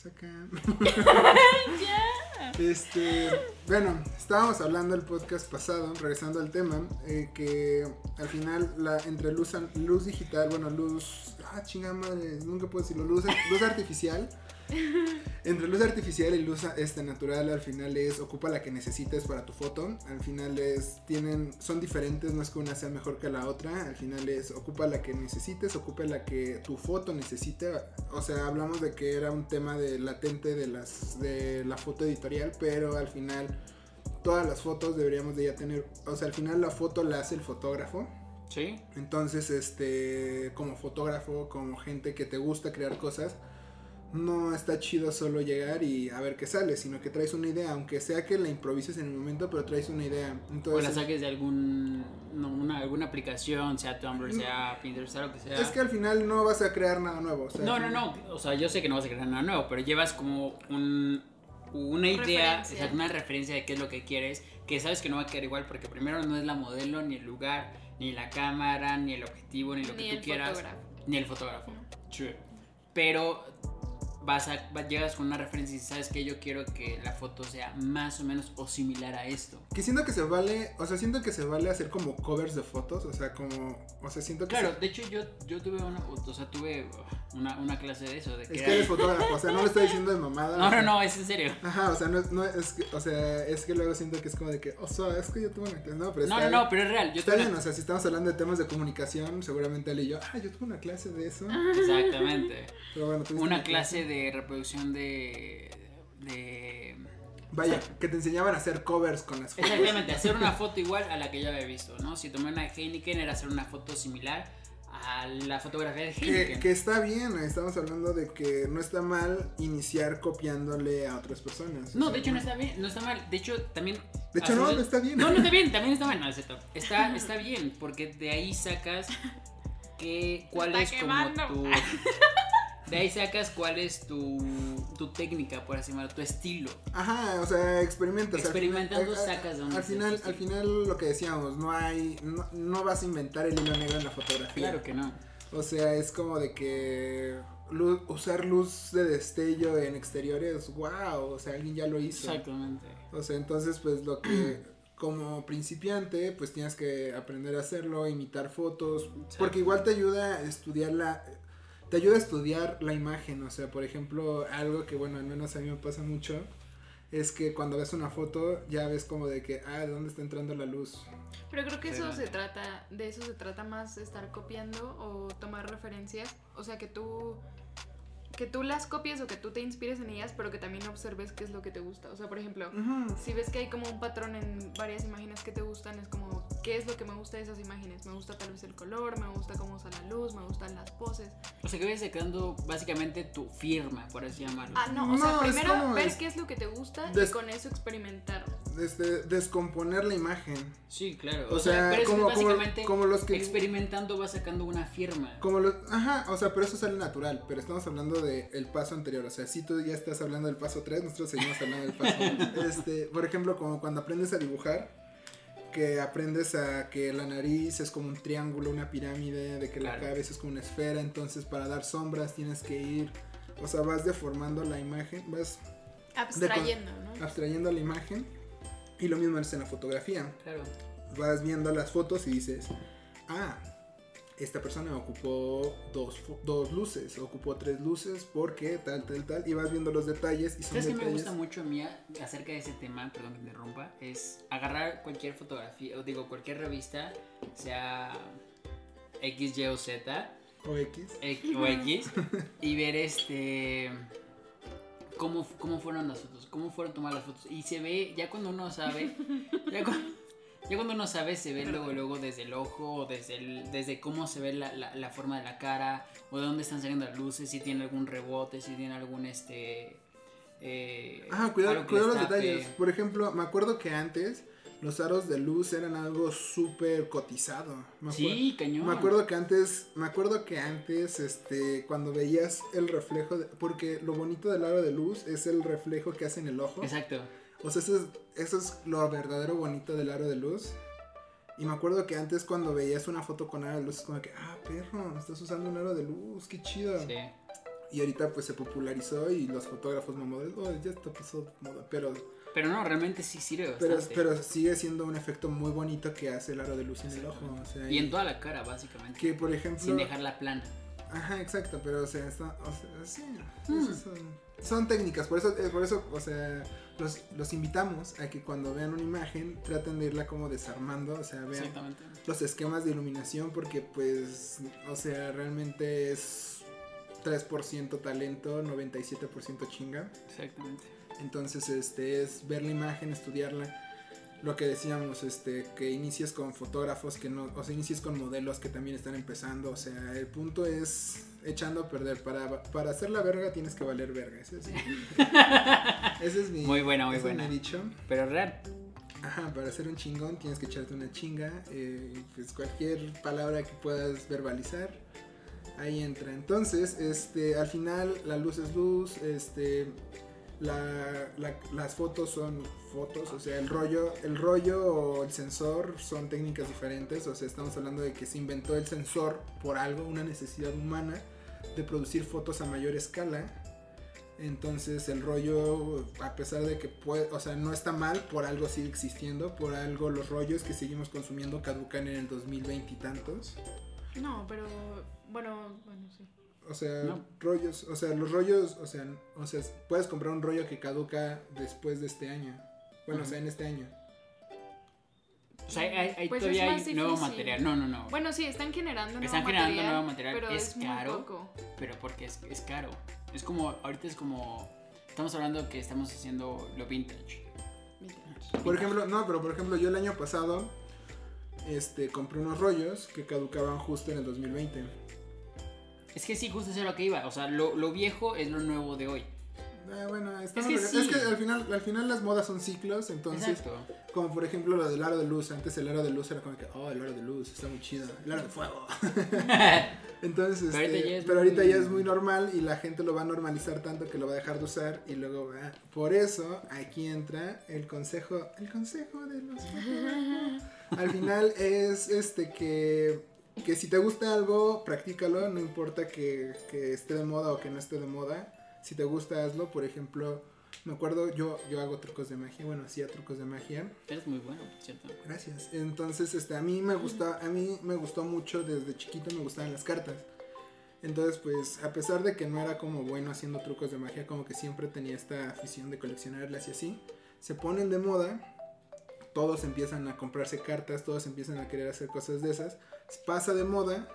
saca. Ya. Este, bueno, estábamos hablando el podcast pasado, regresando al tema, eh, que al final la, entre luz, luz digital, bueno, luz, ah, chingada madre, nunca puedo decirlo, luz, luz artificial, entre luz artificial y luz este, natural al final es, ocupa la que necesites para tu foto, al final es, tienen, son diferentes, no es que una sea mejor que la otra, al final es, ocupa la que necesites, ocupa la que tu foto necesite, o sea, hablamos de que era un tema de latente de las, de la foto editorial, pero al final todas las fotos deberíamos de ya tener, o sea, al final la foto la hace el fotógrafo, Sí. entonces, este, como fotógrafo, como gente que te gusta crear cosas, no está chido solo llegar y a ver qué sale, sino que traes una idea, aunque sea que la improvises en el momento, pero traes una idea. O Entonces, la saques de algún, no, una, alguna aplicación, sea Tumblr, sea Pinterest, sea lo que sea. es que al final no vas a crear nada nuevo. o sea, No, no, no. O sea, yo sé que no vas a crear nada nuevo, pero llevas como un, una idea, Referencia. exacto, una referencia de qué es lo que quieres, que sabes que no va a quedar igual porque primero no es la modelo, ni el lugar, ni la cámara, ni el objetivo, ni lo Ni que tú el quieras, fotógrafo. ni el fotógrafo. True. Pero vas a, llegas con una referencia y sabes que yo quiero que la foto sea más o menos o similar a esto. Que siento que se vale, o sea, siento que se vale hacer como covers de fotos, o sea, como, o sea, siento que Claro, se- de hecho yo, yo tuve una, o sea, tuve una, una clase de eso, de es que eres fotógrafo, o sea, no lo estoy diciendo de mamada. No, sea, no, no, es en serio. Ajá, o sea, no, es- no es que, o sea, es que luego siento que es como de que, o sea, es que yo tuve una clase, no, pero No, está no, no, pero es real. Yo Está bien, una- o sea, si estamos hablando de temas de comunicación, seguramente él y yo, ah, yo tuve una clase de eso. Exactamente. Pero bueno, Una clase de reproducción de. de. Vaya, que te enseñaban a hacer covers con las fotos. Exactamente, hacer una foto igual a la que yo había visto, ¿no? Si tomé una de Heineken era hacer una foto similar a la fotografía de Heineken. que está bien, estamos hablando de que no está mal iniciar copiándole a otras personas. o No, sea, de hecho no está bien, no está mal. De hecho, también. De hecho, no, no está bien. No, no está bien, también está mal. No, es cierto. Está, está bien, porque de ahí sacas que, cuál está es como quemando. tu. De ahí sacas cuál es tu, tu técnica, por así llamarlo, tu estilo. Ajá, o sea, experimentas. Experimentando final- sacas de donde Al final, al final lo que decíamos, no hay, no, no vas a inventar el hilo negro en la fotografía. Claro que no. O sea, es como de que luz- usar luz de destello en exteriores, wow, o sea, alguien ya lo hizo. Exactamente. O sea, entonces pues lo que como principiante pues tienes que aprender a hacerlo, imitar fotos, porque igual te ayuda a estudiar la te ayuda a estudiar la imagen, o sea, por ejemplo, algo que bueno, al menos a mí me pasa mucho es que cuando ves una foto ya ves como de que ah, ¿de dónde está entrando la luz? Pero creo que Sí, eso no. se trata, de eso se trata más estar copiando o tomar referencias. O sea que tú que tú las copies o que tú te inspires en ellas, pero que también observes qué es lo que te gusta. O sea, por ejemplo, si ves que hay como un patrón en varias imágenes que te gustan, es como, ¿qué es lo que me gusta de esas imágenes? Me gusta tal vez el color, me gusta cómo usa la luz, me gustan las poses. O sea, que vayas sacando básicamente tu firma, por así llamarlo. Ah, no, o sea, No, es primero como ver es- qué es lo que te gusta des- y con eso experimentar. Este, descomponer la imagen. Sí, claro. O sea, pero es que como- como- básicamente como los que- experimentando vas sacando una firma. Como los, ajá, o sea, pero eso sale natural, pero estamos hablando del el paso anterior, o sea, si tú ya estás hablando del paso 3, nosotros seguimos hablando del paso 1. Este, por ejemplo, como cuando aprendes a dibujar, que aprendes a que la nariz es como un triángulo, una pirámide, de que la Claro. cabeza es como una esfera, entonces para dar sombras tienes que ir, o sea, vas deformando la imagen, vas Abstrayendo, ¿no? abstrayendo la imagen, y lo mismo es en la fotografía. Claro. vas viendo las fotos y dices, ah, esta persona ocupó dos, dos luces, ocupó tres luces, porque tal, tal, tal, y vas viendo los detalles y son ¿Sabes qué me detalles. gusta mucho a mí a- acerca de ese tema? Perdón que te interrumpa. Es agarrar cualquier fotografía, o digo, cualquier revista, sea X, Y o Z, O X. X- o X, y ver este. Cómo, cómo fueron las fotos, cómo fueron tomadas las fotos. Y se ve, ya cuando uno sabe, ya, cu- ya cuando uno sabe, se ve luego, luego desde el ojo, o desde, el- desde cómo se ve la, la- la forma de la cara, o de dónde están saliendo las luces, si tiene algún rebote, si tiene algún este. Eh, Ah, cuidado, cuidado los detalles. Por ejemplo, me acuerdo que antes los aros de luz eran algo súper cotizado. Me Sí, cañón. Me acuerdo que antes, me acuerdo que antes, este, cuando veías el reflejo, de- porque lo bonito del aro de luz es el reflejo que hace en el ojo. Exacto. O sea, eso es, eso es lo verdadero bonito del aro de luz. Y me acuerdo que antes cuando veías una foto con aro de luz es como que, ah, perro, estás usando un aro de luz, qué chido. Sí. Y ahorita pues se popularizó y los fotógrafos mamadores, oh, ya está pasó moda. Pero, Pero no, realmente sí sirve pero, bastante. pero sigue siendo un efecto muy bonito que hace el aro de luz en el ojo. O sea, Y en toda la cara, básicamente. que por ejemplo... Sin dejarla plana. Ajá, exacto, pero o sea, está, o sea sí, Mm. son, son técnicas, por eso, eh, por eso, o sea, los, los invitamos a que cuando vean una imagen traten de irla como desarmando, o sea, vean los esquemas de iluminación porque pues, o sea, realmente es 3% talento, 97% chinga. Exactamente. Entonces, este es ver la imagen, estudiarla. Lo que decíamos, este, que inicies con fotógrafos que no, o sea, inicies con modelos que también están empezando. O sea, el punto es echando a perder. Para, para hacer la verga tienes que valer verga. Ese es, ese es mi, Muy buena, muy buena. mi dicho. Pero real. Ajá, para ser un chingón tienes que echarte una chinga. eh, pues cualquier palabra que puedas verbalizar, ahí entra. Entonces, este, al final la luz es luz, este, la- la- las fotos son fotos, o sea, el rollo, el rollo o el sensor son técnicas diferentes. O sea, estamos hablando de que se inventó el sensor por algo, una necesidad humana de producir fotos a mayor escala. Entonces el rollo, a pesar de que puede, o sea, no está mal, por algo sigue existiendo, por algo los rollos que seguimos consumiendo caducan en el 2020 y tantos. No, pero bueno, bueno, sí. O sea, No. rollos, o sea, los rollos, o sea, o sea, puedes comprar un rollo que caduca después de este año. Bueno, o sea, en este año. O sea, hay, hay- Pues todavía hay nuevo material. No, no, no. Bueno, sí, están generando nuevo Están material. generando nuevo material, Pero es es, muy caro. poco. Pero porque es, es caro. Es como, ahorita es como, estamos hablando que estamos haciendo lo vintage. Por ejemplo, no, pero por ejemplo, yo el año pasado este compré unos rollos que caducaban justo en el 2020. Es que sí, justo eso es lo que iba. O sea, lo, lo viejo es lo nuevo de hoy. Ah, bueno, estamos que sí. es que al final, al final las modas son ciclos, entonces Exacto. Como por ejemplo lo del aro de luz. Antes el aro de luz era como que, oh, el aro de luz, está muy chido. El aro de fuego. Entonces, Pero ahorita este, ya es pero ahorita muy- ya es muy normal y la gente lo va a normalizar tanto que lo va a dejar de usar y luego va. Por eso aquí entra el consejo, el consejo de los. Al final es este que, que si te gusta algo, practícalo, no importa que, que esté de moda o que no esté de moda. Si te gusta, hazlo. Por ejemplo, me acuerdo, yo, yo hago trucos de magia, bueno, hacía trucos de magia. Eres muy bueno, cierto. Gracias. Entonces, este, a mí me gusta, a mí me gustó mucho desde chiquito me gustaban las cartas. Entonces, pues, a pesar de que no era como bueno haciendo trucos de magia, como que siempre tenía esta afición de coleccionarlas y así, se ponen de moda, todos empiezan a comprarse cartas, todos empiezan a querer hacer cosas de esas, pasa de moda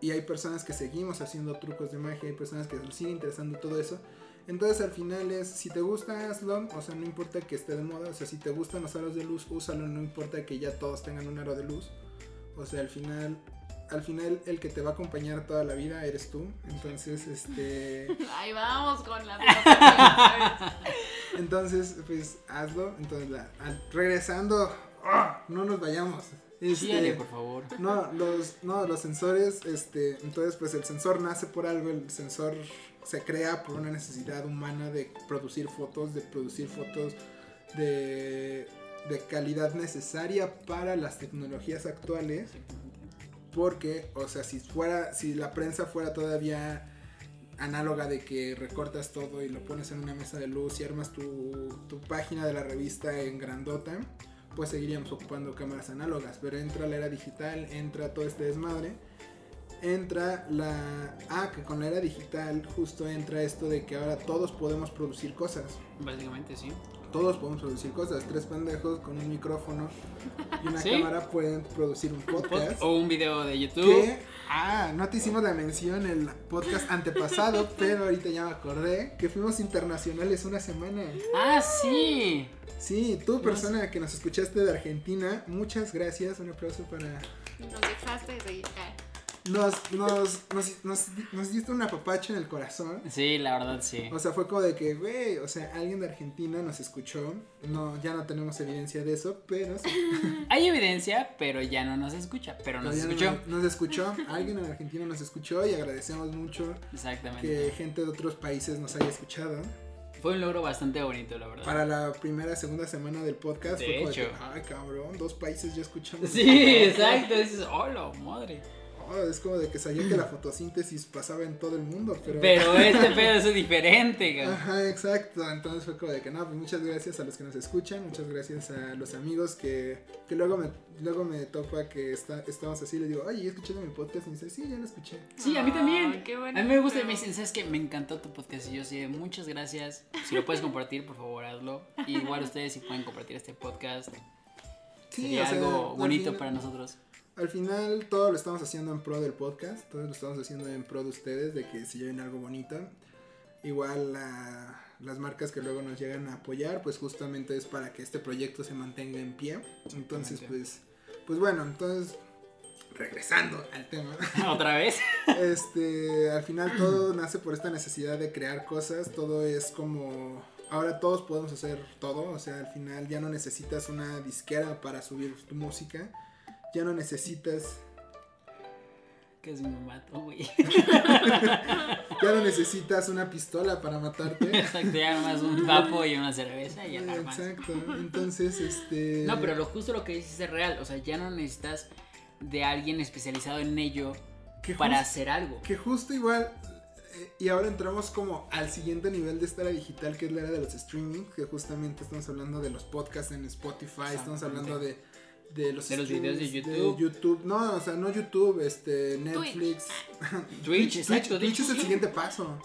y hay personas que seguimos haciendo trucos de magia, hay personas que les sigue interesando todo eso. Entonces al final es, si te gusta, hazlo, o sea, no importa que esté de moda, o sea, si te gustan los aros de luz, úsalo, no importa que ya todos tengan un aro de luz. O sea, al final, al final el que te va a acompañar toda la vida eres tú. Entonces, este... Ahí vamos con la. Entonces, pues hazlo. Entonces, la- regresando, ¡ah! no nos vayamos. Este, Síganle, por favor. no, los, no, los sensores, este, entonces pues el sensor nace por algo, el sensor se crea por una necesidad humana de producir fotos, de producir fotos de, de calidad necesaria para las tecnologías actuales, porque, o sea, si fuera, si la prensa fuera todavía análoga de que recortas todo y lo pones en una mesa de luz y armas tu, tu página de la revista en grandota, pues seguiríamos ocupando cámaras análogas. Pero entra la era digital, entra todo este desmadre. Entra la... Ah, que con la era digital justo entra esto de que ahora todos podemos producir cosas. Básicamente, sí. Todos podemos producir cosas. Tres pendejos con un micrófono y una ¿Sí? cámara pueden producir un podcast. O un video de YouTube. Que, ah, no te hicimos la mención en el podcast antepasado, pero ahorita ya me acordé que fuimos internacionales una semana. Ah, sí. Sí, tú persona que nos escuchaste de Argentina, muchas gracias, un aplauso para... Nos dejaste reír. Ah. Nos, nos, nos, nos, nos diste un apapacho en el corazón. Sí, la verdad, sí. O sea, fue como de que, güey, o sea, alguien de Argentina nos escuchó. No, ya no tenemos evidencia de eso, pero sí. Hay evidencia, pero ya no nos escucha. Pero nos Todavía escuchó. Nos, nos escuchó, alguien en Argentina nos escuchó y agradecemos mucho Exactamente. que gente de otros países nos haya escuchado. Fue un logro bastante bonito, la verdad. Para la primera, segunda semana del podcast De fue como hecho. de que, ay cabrón, dos países ya escuchamos. Sí, exacto. Dices, hola, madre. Oh, es como de que sabía que la fotosíntesis pasaba en todo el mundo, pero... Pero este pedo es diferente, güey. Ajá, exacto. Entonces fue como de que no, pues muchas gracias a los que nos escuchan, muchas gracias a los amigos que, que luego me luego me topa que está, estamos así, le digo, oye, ¿escuchaste mi podcast? Y me dice, sí, ya lo escuché. Sí, a mí también. Ay, qué A mí me gusta y me dicen, ¿sabes qué? Me encantó tu podcast. Y yo sí, muchas gracias. Si lo puedes compartir, por favor, hazlo. Y igual ustedes si pueden compartir este podcast. Sí, sería o sea, algo al bonito final- para nosotros. Al final todo lo estamos haciendo en pro del podcast, todo lo estamos haciendo en pro de ustedes, de que se lleven algo bonito. Igual la- las marcas que luego nos llegan a apoyar, pues justamente es para que este proyecto se mantenga en pie. Entonces, pues, pues bueno, entonces, regresando al tema. ¿Otra vez? Este, al final todo nace por esta necesidad de crear cosas, todo es como ahora todos podemos hacer todo, o sea, al final ya no necesitas una disquera para subir tu música, ya no necesitas Que se me mató, güey. ya no necesitas una pistola para matarte. Exacto, ya nomás un papo y una cerveza y ya nada más. Exacto. Entonces, este No, pero lo justo lo que dices es real. O sea, ya no necesitas de alguien especializado en ello que para hacer algo. que justo igual eh, y ahora entramos como al siguiente nivel de esta era digital que es la era de los streaming, que justamente estamos hablando de los podcasts en Spotify, estamos hablando de, de los De los videos de YouTube. No, o sea, no YouTube, este Netflix. Twitch, exacto. Twitch es el siguiente paso.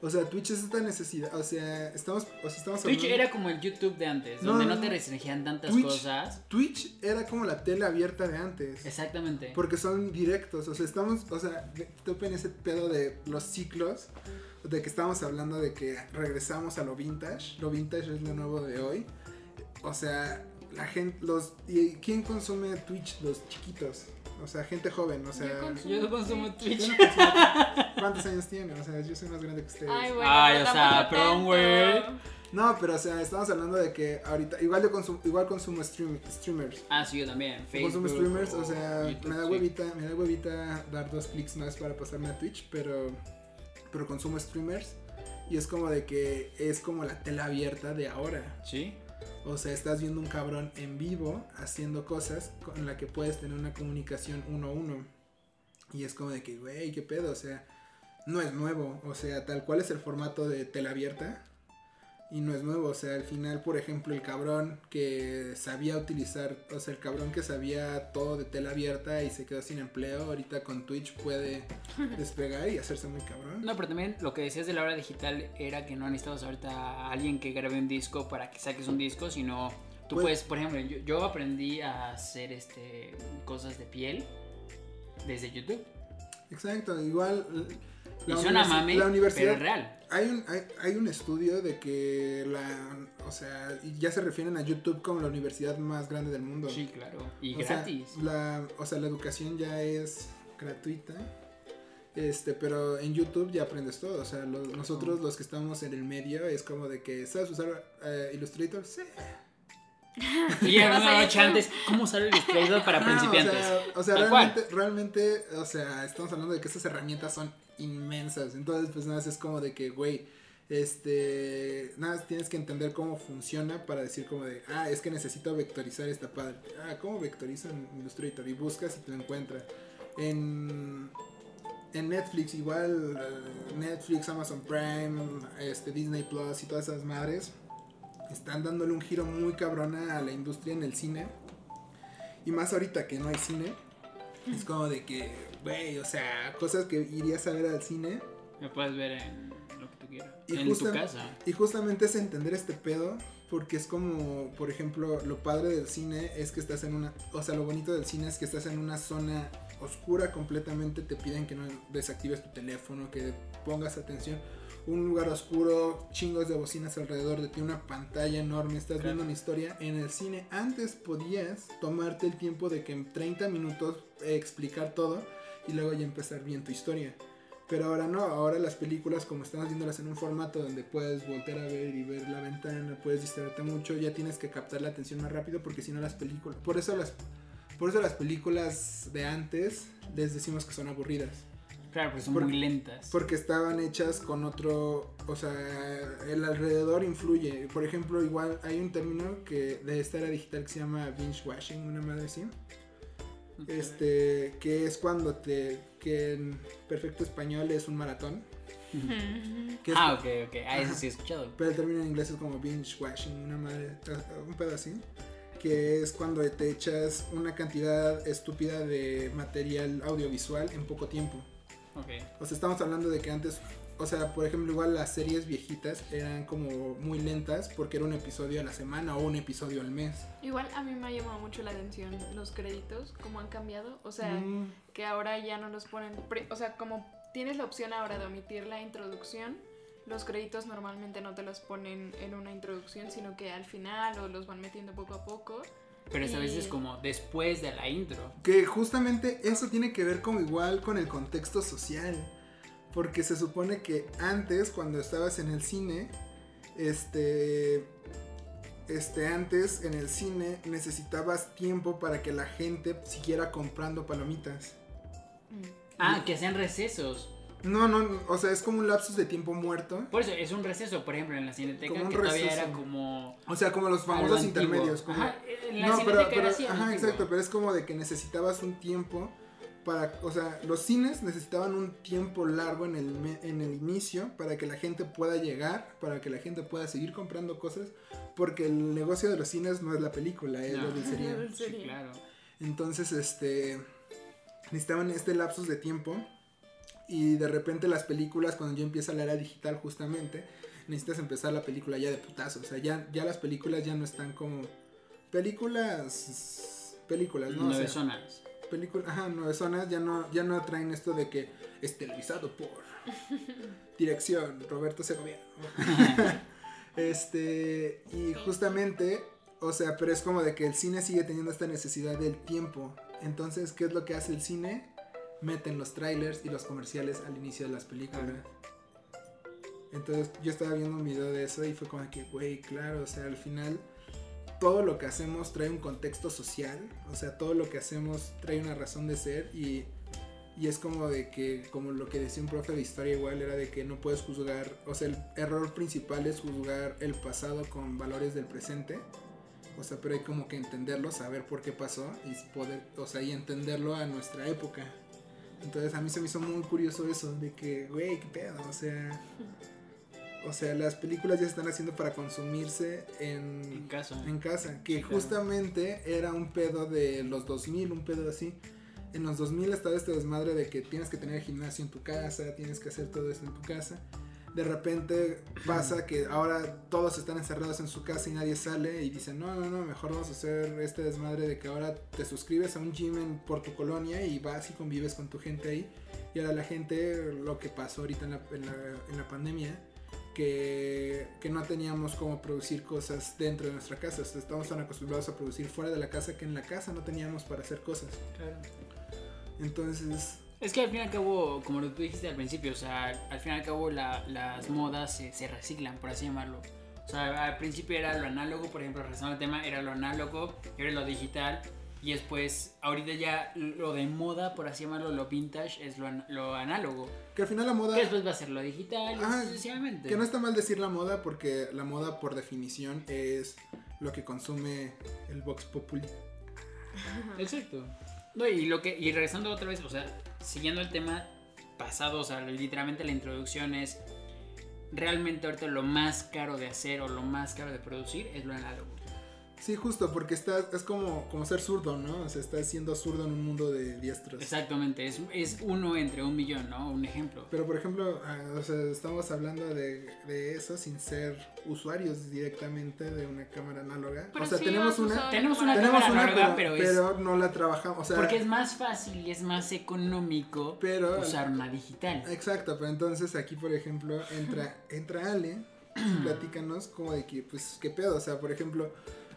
O sea, Twitch es esta necesidad, o sea, estamos o sea, estamos Twitch hablando- era como el YouTube de antes, No, donde no, no, te restringían tantas Twitch. cosas. Twitch era como la tele abierta de antes. Exactamente. Porque son directos, o sea, estamos, o sea, topen ese pedo de los ciclos, de que estábamos hablando de que regresamos a lo vintage, lo vintage es lo nuevo de hoy, o sea, la gente, los, ¿y quién consume Twitch? Los chiquitos, o sea, gente joven, o sea, Yo consumo- Yo no consumo yo Twitch. no consumo- ¿cuántos años tiene? O sea, yo soy más grande que ustedes. Ay, bueno, Ay, o sea, perdón, güey. No, pero o sea, estamos hablando de que ahorita, igual yo consumo, igual consumo stream- streamers. Ah, sí, yo también. Facebook. Consumo streamers, o sea, YouTube, me da sí. huevita, me da huevita dar dos clics más para pasarme a Twitch, pero, pero consumo streamers y es como de que es como la tela abierta de ahora. Sí. O sea, estás viendo un cabrón en vivo haciendo cosas con la que puedes tener una comunicación uno a uno. Y es como de que, güey, qué pedo, o sea, no es nuevo, o sea, tal cual es el formato de tela abierta. Y no es nuevo, o sea, al final, por ejemplo, el cabrón que sabía utilizar, o sea, el cabrón que sabía todo de tela abierta y se quedó sin empleo, ahorita con Twitch puede despegar y hacerse muy cabrón. No, pero también lo que decías de la hora digital era que no necesitabas ahorita a alguien que grabe un disco para que saques un disco, sino tú Pues- puedes, por ejemplo, yo, yo aprendí a hacer este cosas de piel desde YouTube. Exacto, igual. Y suena mame, la universidad, pero es real. Hay un, hay, hay un estudio de que la, o sea, ya se refieren a YouTube como la universidad más grande del mundo. Sí, claro. Y O sea, gratis. la, o sea, la educación ya es gratuita. Este, pero en YouTube ya aprendes todo. O sea, nosotros los que estamos en el medio es como de que, ¿sabes usar eh, Illustrator? Sí. Y ya una noche antes, ¿cómo usar el Illustrator para No, principiantes? O sea, o sea, Tal realmente, realmente, o sea, estamos hablando de que estas herramientas son inmensas. Entonces, pues nada, es como de que, güey, este, nada, tienes que entender cómo funciona para decir como de, ah, es que necesito vectorizar esta parte. Ah, ¿cómo vectorizo en Illustrator? Y buscas y te lo encuentras. En, en Netflix, igual, Netflix, Amazon Prime, este, Disney Plus y todas esas madres están dándole un giro muy cabrona a la industria en el cine. Y más ahorita que no hay cine. Es como de que, güey, o sea, cosas que irías a ver al cine. Me puedes ver en lo que tú quieras. Y en tu casa. Y justamente es entender este pedo. Porque es como, por ejemplo, lo padre del cine es que estás en una. O sea, lo bonito del cine es que estás en una zona oscura completamente. Te piden que no desactives tu teléfono, que pongas atención. Un lugar oscuro, chingos de bocinas alrededor de ti, una pantalla enorme. Estás Claro. viendo una historia. En el cine, antes podías tomarte el tiempo de que en 30 minutos eh, explicar todo y luego ya empezar bien tu historia. Pero ahora no, ahora las películas como estamos viéndolas en un formato donde puedes voltear a ver y ver la ventana, puedes distraerte mucho, ya tienes que captar la atención más rápido porque si no las películas, por eso las por eso las películas de antes les decimos que son aburridas, Claro, pues son Por- muy lentas. porque estaban hechas con otro, o sea, el alrededor influye. Por ejemplo, igual hay un término que de esta era digital que se llama binge watching, una madre así. Este, que es cuando te que en perfecto español es un maratón. que es- Ah, ok, ok. Ah, eso sí he escuchado. Pero el término en inglés es como binge watching, una madre, un pedo así. Que es cuando te echas una cantidad estúpida de material audiovisual en poco tiempo. Ok. O sea, estamos hablando de que antes, o sea, por ejemplo, igual las series viejitas eran como muy lentas porque era un episodio a la semana o un episodio al mes. Igual a mí me ha llamado mucho la atención los créditos, cómo han cambiado. O sea, Mm, que ahora ya no los ponen. O sea, como tienes la opción ahora de omitir la introducción, los créditos normalmente no te los ponen en una introducción, sino que al final o los van metiendo poco a poco. Pero esta vez es como después de la intro. Que justamente eso tiene que ver como igual con el contexto social. Porque se supone que antes, cuando estabas en el cine, este. Este, antes en el cine necesitabas tiempo para que la gente siguiera comprando palomitas. Mm. Ah, que hacían recesos. No, no, o sea, es como un lapsus de tiempo muerto. Por eso es un receso, por ejemplo, en la cineteca Como un que todavía era como. O sea, como los famosos intermedios. Como, Ajá, en la no, cineteca pero, era así, ajá, antiguo. exacto, pero es como de que necesitabas un tiempo para, o sea, los cines necesitaban un tiempo largo en el, me- en el inicio para que la gente pueda llegar, para que la gente pueda seguir comprando cosas, porque el negocio de los cines no es la película, es No. la dulcería. ¿En Sí, claro. Entonces, este, necesitaban este lapsus de tiempo y de repente las películas, cuando ya empieza la era digital justamente, necesitas empezar la película ya de putazo. O sea, ya, ya las películas ya no están como películas, películas, ¿no? O Nueve sea, zonas. películas, ajá, nueve zonas ya no, ya no traen esto de que es televisado por dirección Roberto Segovia. este, y justamente, o sea, pero es como de que el cine sigue teniendo esta necesidad del tiempo. Entonces, ¿qué es lo que hace el cine? Meten los trailers y los comerciales al inicio de las películas. Entonces, yo estaba viendo un video de eso y fue como que, güey, claro, o sea, al final todo lo que hacemos trae un contexto social, o sea, todo lo que hacemos trae una razón de ser y, y es como de que, como lo que decía un profe de historia igual, era de que no puedes juzgar, o sea, el error principal es juzgar el pasado con valores del presente, o sea, pero hay como que entenderlo, saber por qué pasó y poder, o sea, y entenderlo a nuestra época. Entonces a mí se me hizo muy curioso eso, de que, güey, qué pedo, o sea... O sea, las películas ya se están haciendo para consumirse En en, casa. en casa, que Sí, claro. justamente era un pedo de los 2000, un pedo así. En los 2000 estaba este desmadre de que tienes que tener gimnasio en tu casa, tienes que hacer todo esto en tu casa. De repente pasa que ahora todos están encerrados en su casa y nadie sale y dicen, no, no, no, mejor vamos a hacer este desmadre de que ahora te suscribes a un gym en, por tu colonia y vas y convives con tu gente ahí Y ahora la gente, lo que pasó ahorita en la, en la, en la pandemia, que, que, no teníamos cómo producir cosas dentro de nuestra casa. Estamos tan acostumbrados a producir fuera de la casa que en la casa no teníamos para hacer cosas. Claro. Entonces... Es que al fin y al cabo, como tú dijiste al principio, o sea, al fin y al cabo la, las modas se, se, reciclan, por así llamarlo. O sea, al principio era lo análogo, por ejemplo, regresando al tema, era lo análogo, era lo digital, y después, ahorita ya lo de moda, por así llamarlo, lo vintage, es lo, lo análogo. Que al final la moda... Que después va a ser lo digital, sucesivamente. Que no está mal decir la moda, porque la moda por definición es lo que consume el Vox Populi. Exacto. No, y, lo que, y regresando otra vez, o sea, siguiendo el tema pasado, o sea, literalmente la introducción es realmente ahorita lo más caro de hacer o lo más caro de producir es lo análogo. Sí, justo, porque está, es como, como ser zurdo, ¿no? O sea, estás siendo zurdo en un mundo de diestros. Exactamente, es, es uno entre un millón, ¿no? Un ejemplo. Pero, por ejemplo, uh, o sea, estamos hablando de, de, eso sin ser usuarios directamente de una cámara análoga. Pero o sea, sí tenemos una, tenemos una tenemos cámara una, análoga, pero, pero, es... pero no la trabajamos, o sea... Porque es más fácil y es más económico Pero- usar una digital. Exacto, pero entonces aquí, por ejemplo, entra, entra Ale, platícanos como de que, pues, qué pedo, o sea, por ejemplo,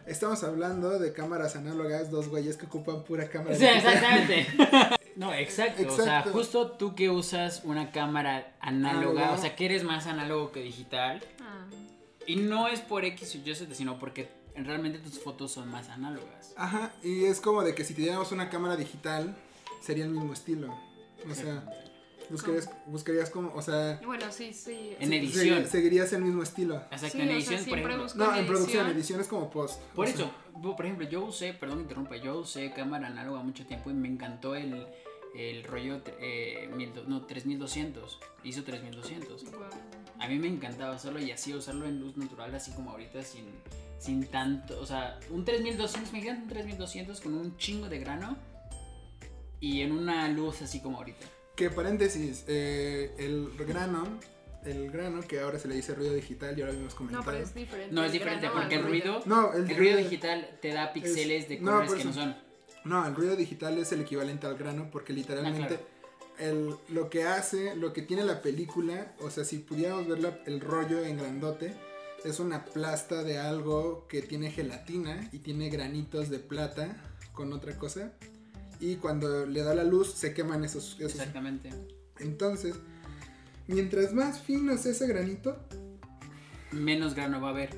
estamos hablando de cámaras análogas, dos güeyes que ocupan pura cámara. Sí, exactamente. No, exacto. O sea, justo tú que usas una cámara análoga, Análoga. o sea, que eres más análogo que digital. Ah, Y no es por X o Y, sino porque realmente tus fotos son más análogas. Ajá, y es como de que si tuviéramos una cámara digital, sería el mismo estilo. O sea, buscarías, buscarías como, o sea, bueno, sí, sí. En edición. segui- seguirías el mismo estilo. Exacto, Sí, en o sea, edición, por ejemplo. No, en producción, edición. edición es como post. Por sea, eso, por ejemplo, yo usé, perdón que interrumpa, yo usé cámara análoga mucho tiempo y me encantó el, el rollo eh, mil no, 3200. Hizo 3200. Guau. A mí me encantaba usarlo y así usarlo en luz natural, así como ahorita, sin, sin tanto. O sea, un 3200, me un 3200 con un chingo de grano y en una luz así como ahorita. Que paréntesis, eh, el grano, el grano que ahora se le dice ruido digital, ya lo habíamos No, comentado. pero es diferente. No, es diferente grano porque el ruido, No, el, el ruido digital te da píxeles de no, colores que no son. No, el ruido digital es el equivalente al grano porque literalmente el, lo que hace, lo que tiene la película, o sea, si pudiéramos ver la- el rollo en grandote, es una plasta de algo que tiene gelatina y tiene granitos de plata con otra cosa. Y cuando le da la luz se queman esos, esos Exactamente. Entonces, mientras más fino es ese granito, menos grano va a haber.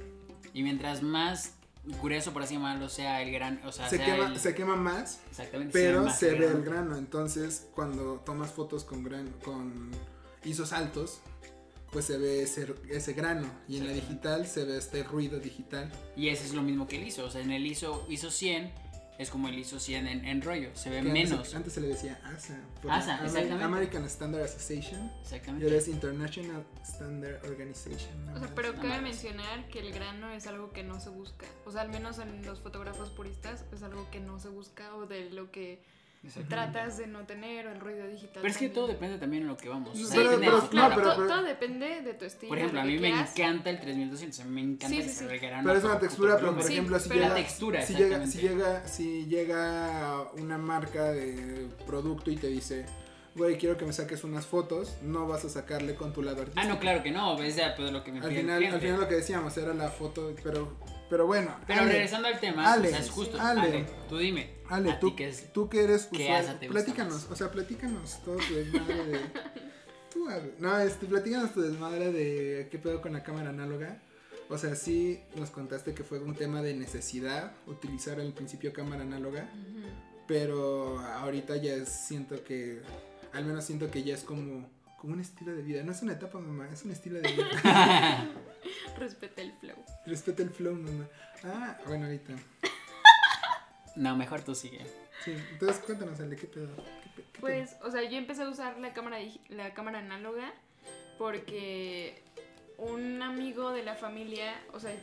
Y mientras más grueso, por así llamarlo, sea el gran, o sea, se, sea quema, el- se quema más, exactamente, pero se ve grano. el grano. Entonces, cuando tomas fotos con, gran, con ISOs altos, pues se ve ese, ese grano. Y en la digital se ve este ruido digital. Y ese es lo mismo que el ISO, o sea, en el ISO, ISO 100 es como el ISO 100 en, en rollo, se ve que menos. Antes, se le decía ASA. por ASA, Amer- exactamente. American Standard Association. Y Exactamente. ahora es International Standard Organization. O sea, pero No cabe mencionar que el grano es algo que no se busca. O sea, al menos en los fotógrafos puristas es algo que no se busca o de lo que. Tratas de no tener o el ruido digital. Pero es que también. todo depende también de lo que vamos. Sea, pero- Claro, no, pero- fotógrafo. to- pero- todo depende de tu estilo. Por ejemplo, a mí me quieras. encanta el 3200, a mí me encanta Sí, el sí, sí. grano Pero es una textura, pero por. Sí, ejemplo, si pero llega, la textura, si llega, si llega, si llega una marca de producto y te dice, güey, quiero que me saques unas fotos, no vas a sacarle con tu lado Ah, artístico. no, claro que no, es de pues, lo que me Al el final, al final lo que decíamos era la foto, pero, pero bueno. Pero Ale, regresando al tema, Ale, o sea, es justo. Ale. Ale, tú dime. Ale, tú, que es- tú que eres ¿qué usuario, asa te gusta platícanos, más? o sea, platícanos todo tu desmadre de... Tú, Ale. no, este, platícanos tu desmadre de qué pedo con la cámara análoga. O sea, sí nos contaste que fue un tema de necesidad utilizar al principio cámara análoga. Pero ahorita ya siento que, al menos siento que ya es como, como un estilo de vida. No es una etapa, mamá, es un estilo de vida. Respeta el flow. Respeta el flow, mamá. Ah, bueno, ahorita. No, mejor tú sigue. Sí, entonces cuéntanos, Ale, ¿qué pedo? ¿Qué Pues, o sea, yo empecé a usar la cámara, la cámara análoga porque un amigo de la familia, o sea,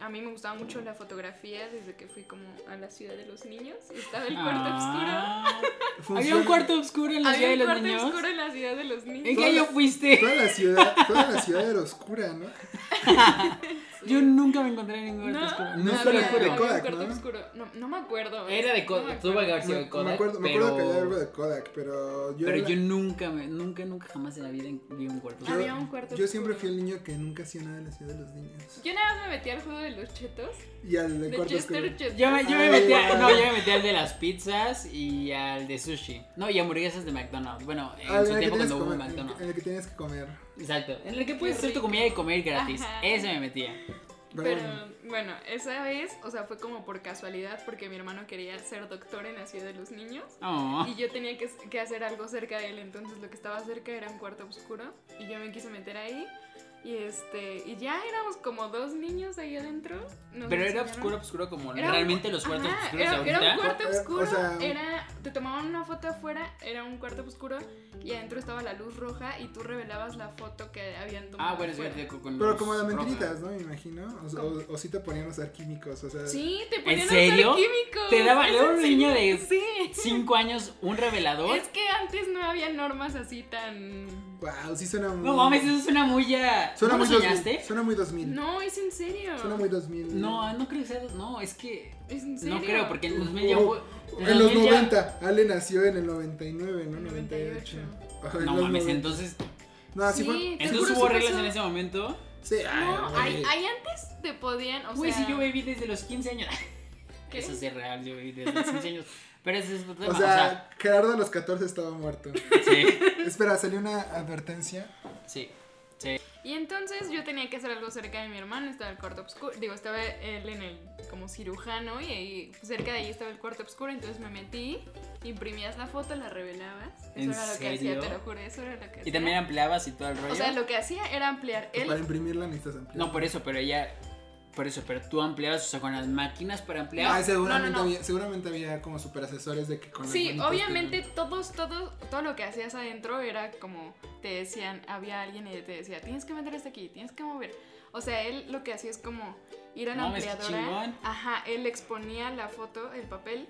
a mí me gustaba mucho la fotografía desde que fui como a la ciudad de los niños y estaba el cuarto Ah, pedo? Había un cuarto oscuro en la oscuro. ciudad Había de un los cuarto niños. oscuro en la ciudad de los niños. ¿En qué año fuiste? Toda la ciudad, toda la ciudad era oscura, ¿no? Yo nunca me encontré en ningún No, cuarto oscuro. no No, de- había Kodak, un cuarto ¿no? oscuro. No, no me acuerdo. Era de Kodak. me Tuvo que acuerdo. haber sido de Kodak. me acuerdo, me pero... acuerdo que había algo de Kodak, pero yo. Pero era- yo nunca, me, nunca, nunca jamás en la vida vi un cuarto yo- oscuro. Había un cuarto Yo siempre oscuro. fui el niño que nunca hacía nada en la ciudad de los niños. Yo nada más me metí al juego de los chetos. Y al de De. Chester Chetos. Yo me, yo me metí a- guau. no, yo me metí al de las pizzas y al de sushi. No, y hamburguesas de McDonald's. Bueno, en Ah, su en tiempo cuando hubo comer- McDonald's. En el que tienes que comer. Exacto. En el que puedes Qué hacer tu comida y comer gratis. Ajá. Ese me metía. Pero, bueno, esa vez, o sea, fue como por casualidad porque mi hermano quería ser doctor en la ciudad de los niños Oh. y yo tenía que, que hacer algo cerca de él, entonces lo que estaba cerca era un cuarto oscuro y yo me quise meter ahí y este y ya éramos como dos niños ahí adentro. nos Pero era oscuro, oscuro como Era un- realmente los cuartos Ajá, oscuros era, de era un cuarto o oscuro, sea- era, te tomaban una foto afuera, era un cuarto oscuro y adentro estaba la luz roja y tú revelabas la foto que habían tomado. Ah, bueno, sí, con- pero como de roja. mentiritas, ¿no? Me imagino. O, o, o sí te ponían a usar químicos, o sea. Sí, te ponían a usar serio? químicos. Te daba- ¿Es le daba en un niño de Sí. Cinco años, un revelador. Es que antes no había normas así tan. Wow, sí suena muy. No mames, eso suena muy ya. Suena ¿No muy lo 2000. soñaste? Suena muy 2000. No, es en serio. Suena muy 2000. No, no creo que sea. No, es que. Es en serio. No creo, porque en 2000 ya Oh, fue- En los 2000 ya- 90. Ale nació en el 99, ¿no? 98. 98. Ajá, en No los mames, 90. entonces. No, sí Sí, fue. Entonces hubo reglas pasó. en ese momento. Sí, ay, No, ahí, antes te podían. O Güey, sea, si yo viví desde los 15 años. ¿qué? Eso es real, yo viví desde los 15 años. Pero ese es otro tema. O sea, Gerardo a los 14 estaba muerto. sí, Espera, salió una advertencia. sí, sí. Y entonces yo tenía que hacer algo cerca de mi hermano, estaba el cuarto oscuro, digo, estaba él en el como cirujano y ahí cerca de ahí estaba el cuarto oscuro, entonces me metí, imprimías la foto, la revelabas. Eso ¿En era lo que hacía, serio? te lo juro, eso era lo que hacía. Y también ampliabas y todo el rollo. O sea, lo que hacía era ampliar Pues él. para imprimirla necesitas ampliar. No, por eso, pero ella. Por eso, pero tú ampliabas, o sea, con las máquinas para ampliar. Ay, seguramente, No, no, no. Había, seguramente había como super asesores de que con Sí, obviamente te- todos, todo, todo lo que hacías adentro era como te decían, había alguien y te decía, tienes que meter esto aquí, tienes que mover. O sea, él lo que hacía es como ir a la ampliadora. Ajá, él exponía la foto, el papel,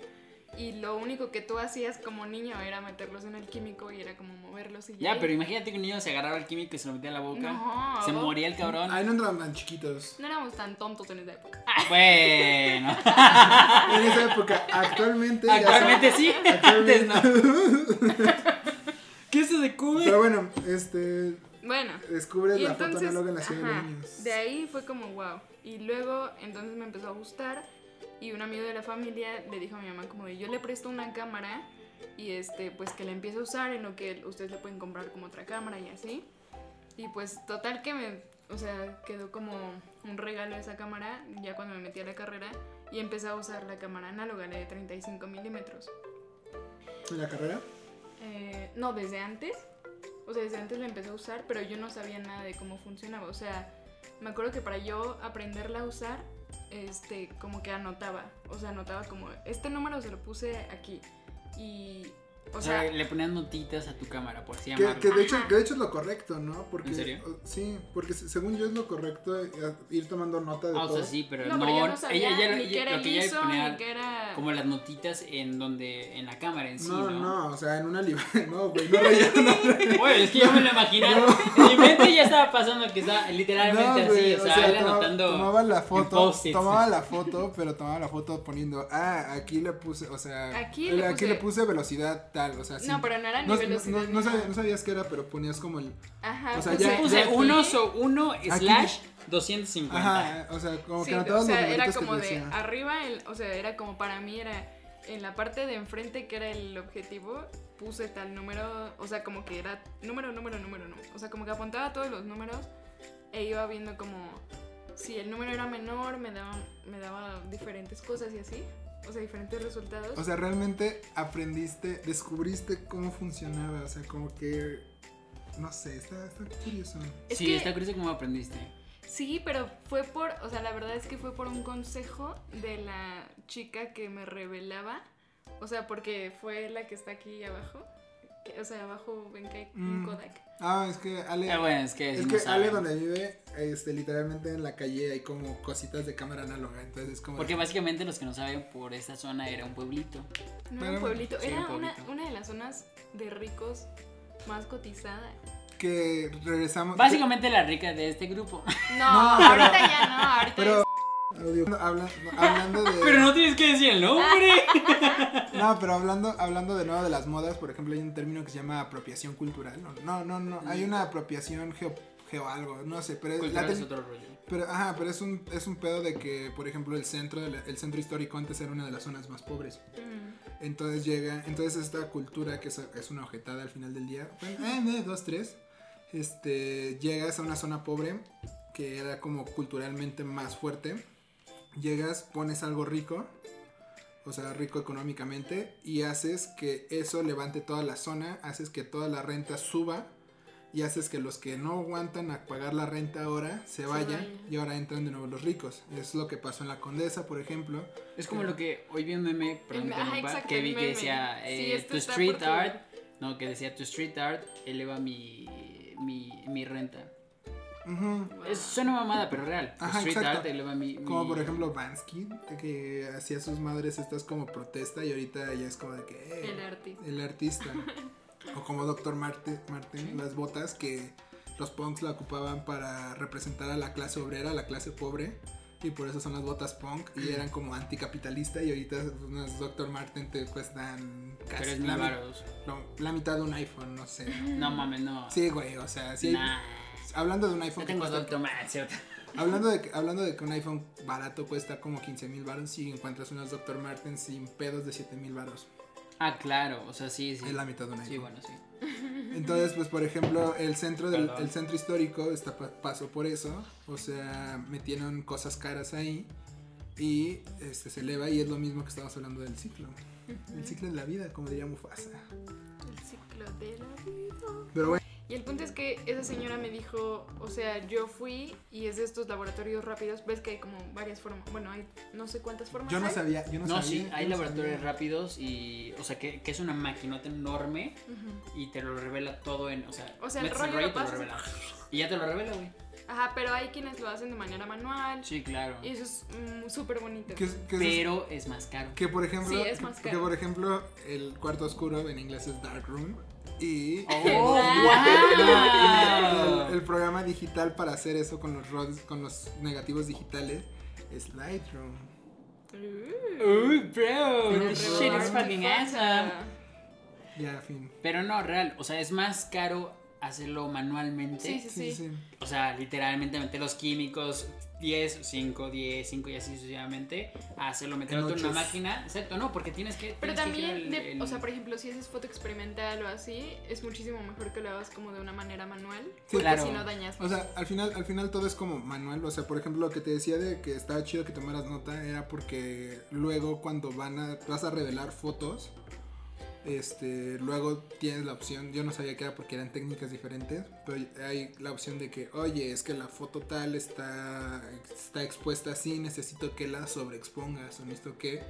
y lo único que tú hacías como niño era meterlos en el químico y era como moverlos y ya. Ya, pero imagínate que un niño se agarraba el químico y se lo metía en la boca. No, se vos- moría el cabrón. Ay, no andaban tan chiquitos. No éramos tan tontos en esa época. Bueno. En esa época, actualmente. Actualmente sí, actualmente- antes no. ¿Qué es eso de Cuba? Pero bueno, este. Bueno, Descubres la entonces, foto análoga en la ciudad de ajá, niños. de ahí fue como wow. Y luego entonces me empezó a gustar y un amigo de la familia le dijo a mi mamá como de yo le presto una cámara y este pues que la empiece a usar en lo que ustedes le pueden comprar como otra cámara y así. Y pues total que me, o sea, quedó como un regalo esa cámara ya cuando me metí a la carrera y empecé a usar la cámara análoga, la de 35 milímetros. ¿En la carrera? Eh, no, desde antes. O sea, desde antes la empecé a usar, pero yo no sabía nada de cómo funcionaba. O sea, me acuerdo que para yo aprenderla a usar, este, como que anotaba. O sea, anotaba como, este número se lo puse aquí. Y, o O sea, sea, le ponías notitas a tu cámara, por así Que, que de hecho, que de hecho es lo correcto, ¿no? Porque, ¿En serio? o- Sí, porque se- según yo es lo correcto eh, ir tomando nota de Ah, o todo. sea, sí, pero no, no. pero yo no sabía ella, ella, ni ella- que era lo el que ella ISO, ponía ni que era... como las notitas en donde, en la cámara en sí, no, ¿no? no, o sea, en una libreta. No, güey, no Oye, es que yo me lo imaginaba. En mi mente ya estaba pasando que estaba literalmente No, güey, así, o sea, él toma- anotando. tomaba la foto, tomaba la foto, pero tomaba la foto poniendo, ah, aquí le puse, o sea, Aquí aquí le puse velocidad tal, o sea, sí. No, pero no era ni no, velocidad. no- ni no sabías qué era, pero ponías como el, Ajá, o sea, ya- Puse ya- uno, so, uno slash 250. ajá, o sea, como Sí, que o anotabas sea, los era que como te de decía. arriba, el, o sea, era como para mí era en la parte de enfrente que era el objetivo, puse tal número, o sea, como que era número, número, número, número. O sea, como que apuntaba todos los números e iba viendo como si el número era menor, me daba, me daba diferentes cosas y así. O sea, diferentes resultados. O sea, realmente aprendiste, descubriste cómo funcionaba, o sea, como que, no sé, está, está curioso. Es sí, que- está curioso cómo aprendiste. Sí, pero fue por, o sea, la verdad es que fue por un consejo de la chica que me revelaba. O sea, porque fue la que está aquí abajo. O sea, abajo ven que hay un Mm. Kodak. Ah, es que Ale, Ah, bueno, es que. es si que no Ale donde vive, este, literalmente en la calle hay como cositas de cámara análoga, entonces es como... Porque básicamente los que no saben, por esta zona era un pueblito. No era un pueblito, sí, era un una, pueblito. una de las zonas de ricos más cotizada. que regresamos. Básicamente la rica de este grupo. No, No, pero- ahorita ya no, ahorita Pero, es- audio- habla- hablando de. Pero no tienes que decir el nombre. No, pero hablando, hablando de nuevo de las modas, por ejemplo, hay un término que se llama apropiación cultural. No, no, no, no, hay una apropiación geo, geo algo, no sé, pero es, la es otro rollo. pero, ajá, pero es un, es un pedo de que, por ejemplo, el centro, de la- el centro histórico antes era una de las zonas más pobres. Mm. Entonces llega, entonces esta cultura que es, es una ojetada al final del día, bueno, eh, eh, dos, tres, este, llegas a una zona pobre que era como culturalmente más fuerte, llegas, pones algo rico, o sea, rico económicamente, y haces que eso levante toda la zona, haces que toda la renta suba, y haces que los que no aguantan a pagar la renta ahora se vayan, y ahora entran de nuevo los ricos. Es lo que pasó en la Condesa, por ejemplo. Es como lo que hoy vi un meme, perdón, El- que ajá, interrumpa, exacto, que el vi que decía eh, tu street art, no, que decía tu street art eleva mi, mi, mi renta. Ujú. Es, suena mamada, pero real. Ajá, street exacto. art eleva mi, Como mi- por ejemplo Bansky, que hacía sus madres estas como protesta y ahorita ya es como de que eh, el artista. el artista. o como Dr. Martin, Martin, las botas que los punks la ocupaban para representar a la clase obrera, a la clase pobre. Y por eso son las botas punk y eran como anticapitalista y ahorita unas Dr. Martin te cuestan casi la, la mitad de un iPhone, no sé. No mames, no. Sí, güey, o sea, sí hay- Nah. Hablando de un iPhone No que tengo cuesta doctor más, ¿cierto? Hablando de, que- hablando de que un iPhone barato cuesta como 15 mil baros y encuentras unas Dr. Martens sin pedos de 7 mil baros. Ah, claro, o sea, sí, sí. Es la mitad de un iPhone. Sí, bueno, sí. Entonces, pues por ejemplo, el centro del el centro histórico está pa- pasó por eso. O sea, metieron cosas caras ahí y este se eleva y es lo mismo que estamos hablando del ciclo. El ciclo de la vida, como diría Mufasa. El ciclo de la vida. Pero bueno, Y el punto es que esa señora me dijo, o sea, yo fui y es de estos laboratorios rápidos, ves que hay como varias formas, bueno, hay no sé cuántas formas. yo no hay. sabía, yo no, No, sabía. sí, yo hay no laboratorios sabía. rápidos y, o sea, que, que es una maquinota enorme Ujú. y te lo revela todo en, o sea, O sea, el rollo lo pasas- revela. Y ya te lo revela, güey. Ajá, pero hay quienes lo hacen de manera manual Sí, claro. y eso es mm, súper bonito. ¿Qué es- qué es? Pero es más caro. Que por ejemplo, Sí, es más que caro. por ejemplo, el cuarto oscuro en inglés es dark room y ¡Oh, wow! el, el programa digital para hacer eso con los rods, con los negativos digitales es Lightroom. Uh, Uy, bro, pero shit is fucking awesome. Ya, fin. Pero no, real, o sea, es más caro hacerlo manualmente. Sí, sí, Sí, sí. sí. O sea, literalmente meter los químicos 10, 5, 10, 5 y así sucesivamente. A hacerlo, meterlo En una máquina. Exacto, no, porque tienes que. Pero tienes que girar también, el- de- el- o sea, por ejemplo, si haces foto experimental o así, es muchísimo mejor que lo hagas como de una manera manual. Sí, porque claro. si no dañas. O sea, al final, al final todo es como manual. O sea, por ejemplo, lo que te decía de que estaba chido que tomaras nota era porque luego cuando van a, vas a revelar fotos, este, luego tienes la opción, yo no sabía que era porque eran técnicas diferentes, pero hay la opción de que, oye, es que la foto tal está, está expuesta así, necesito que la sobreexpongas o necesito que...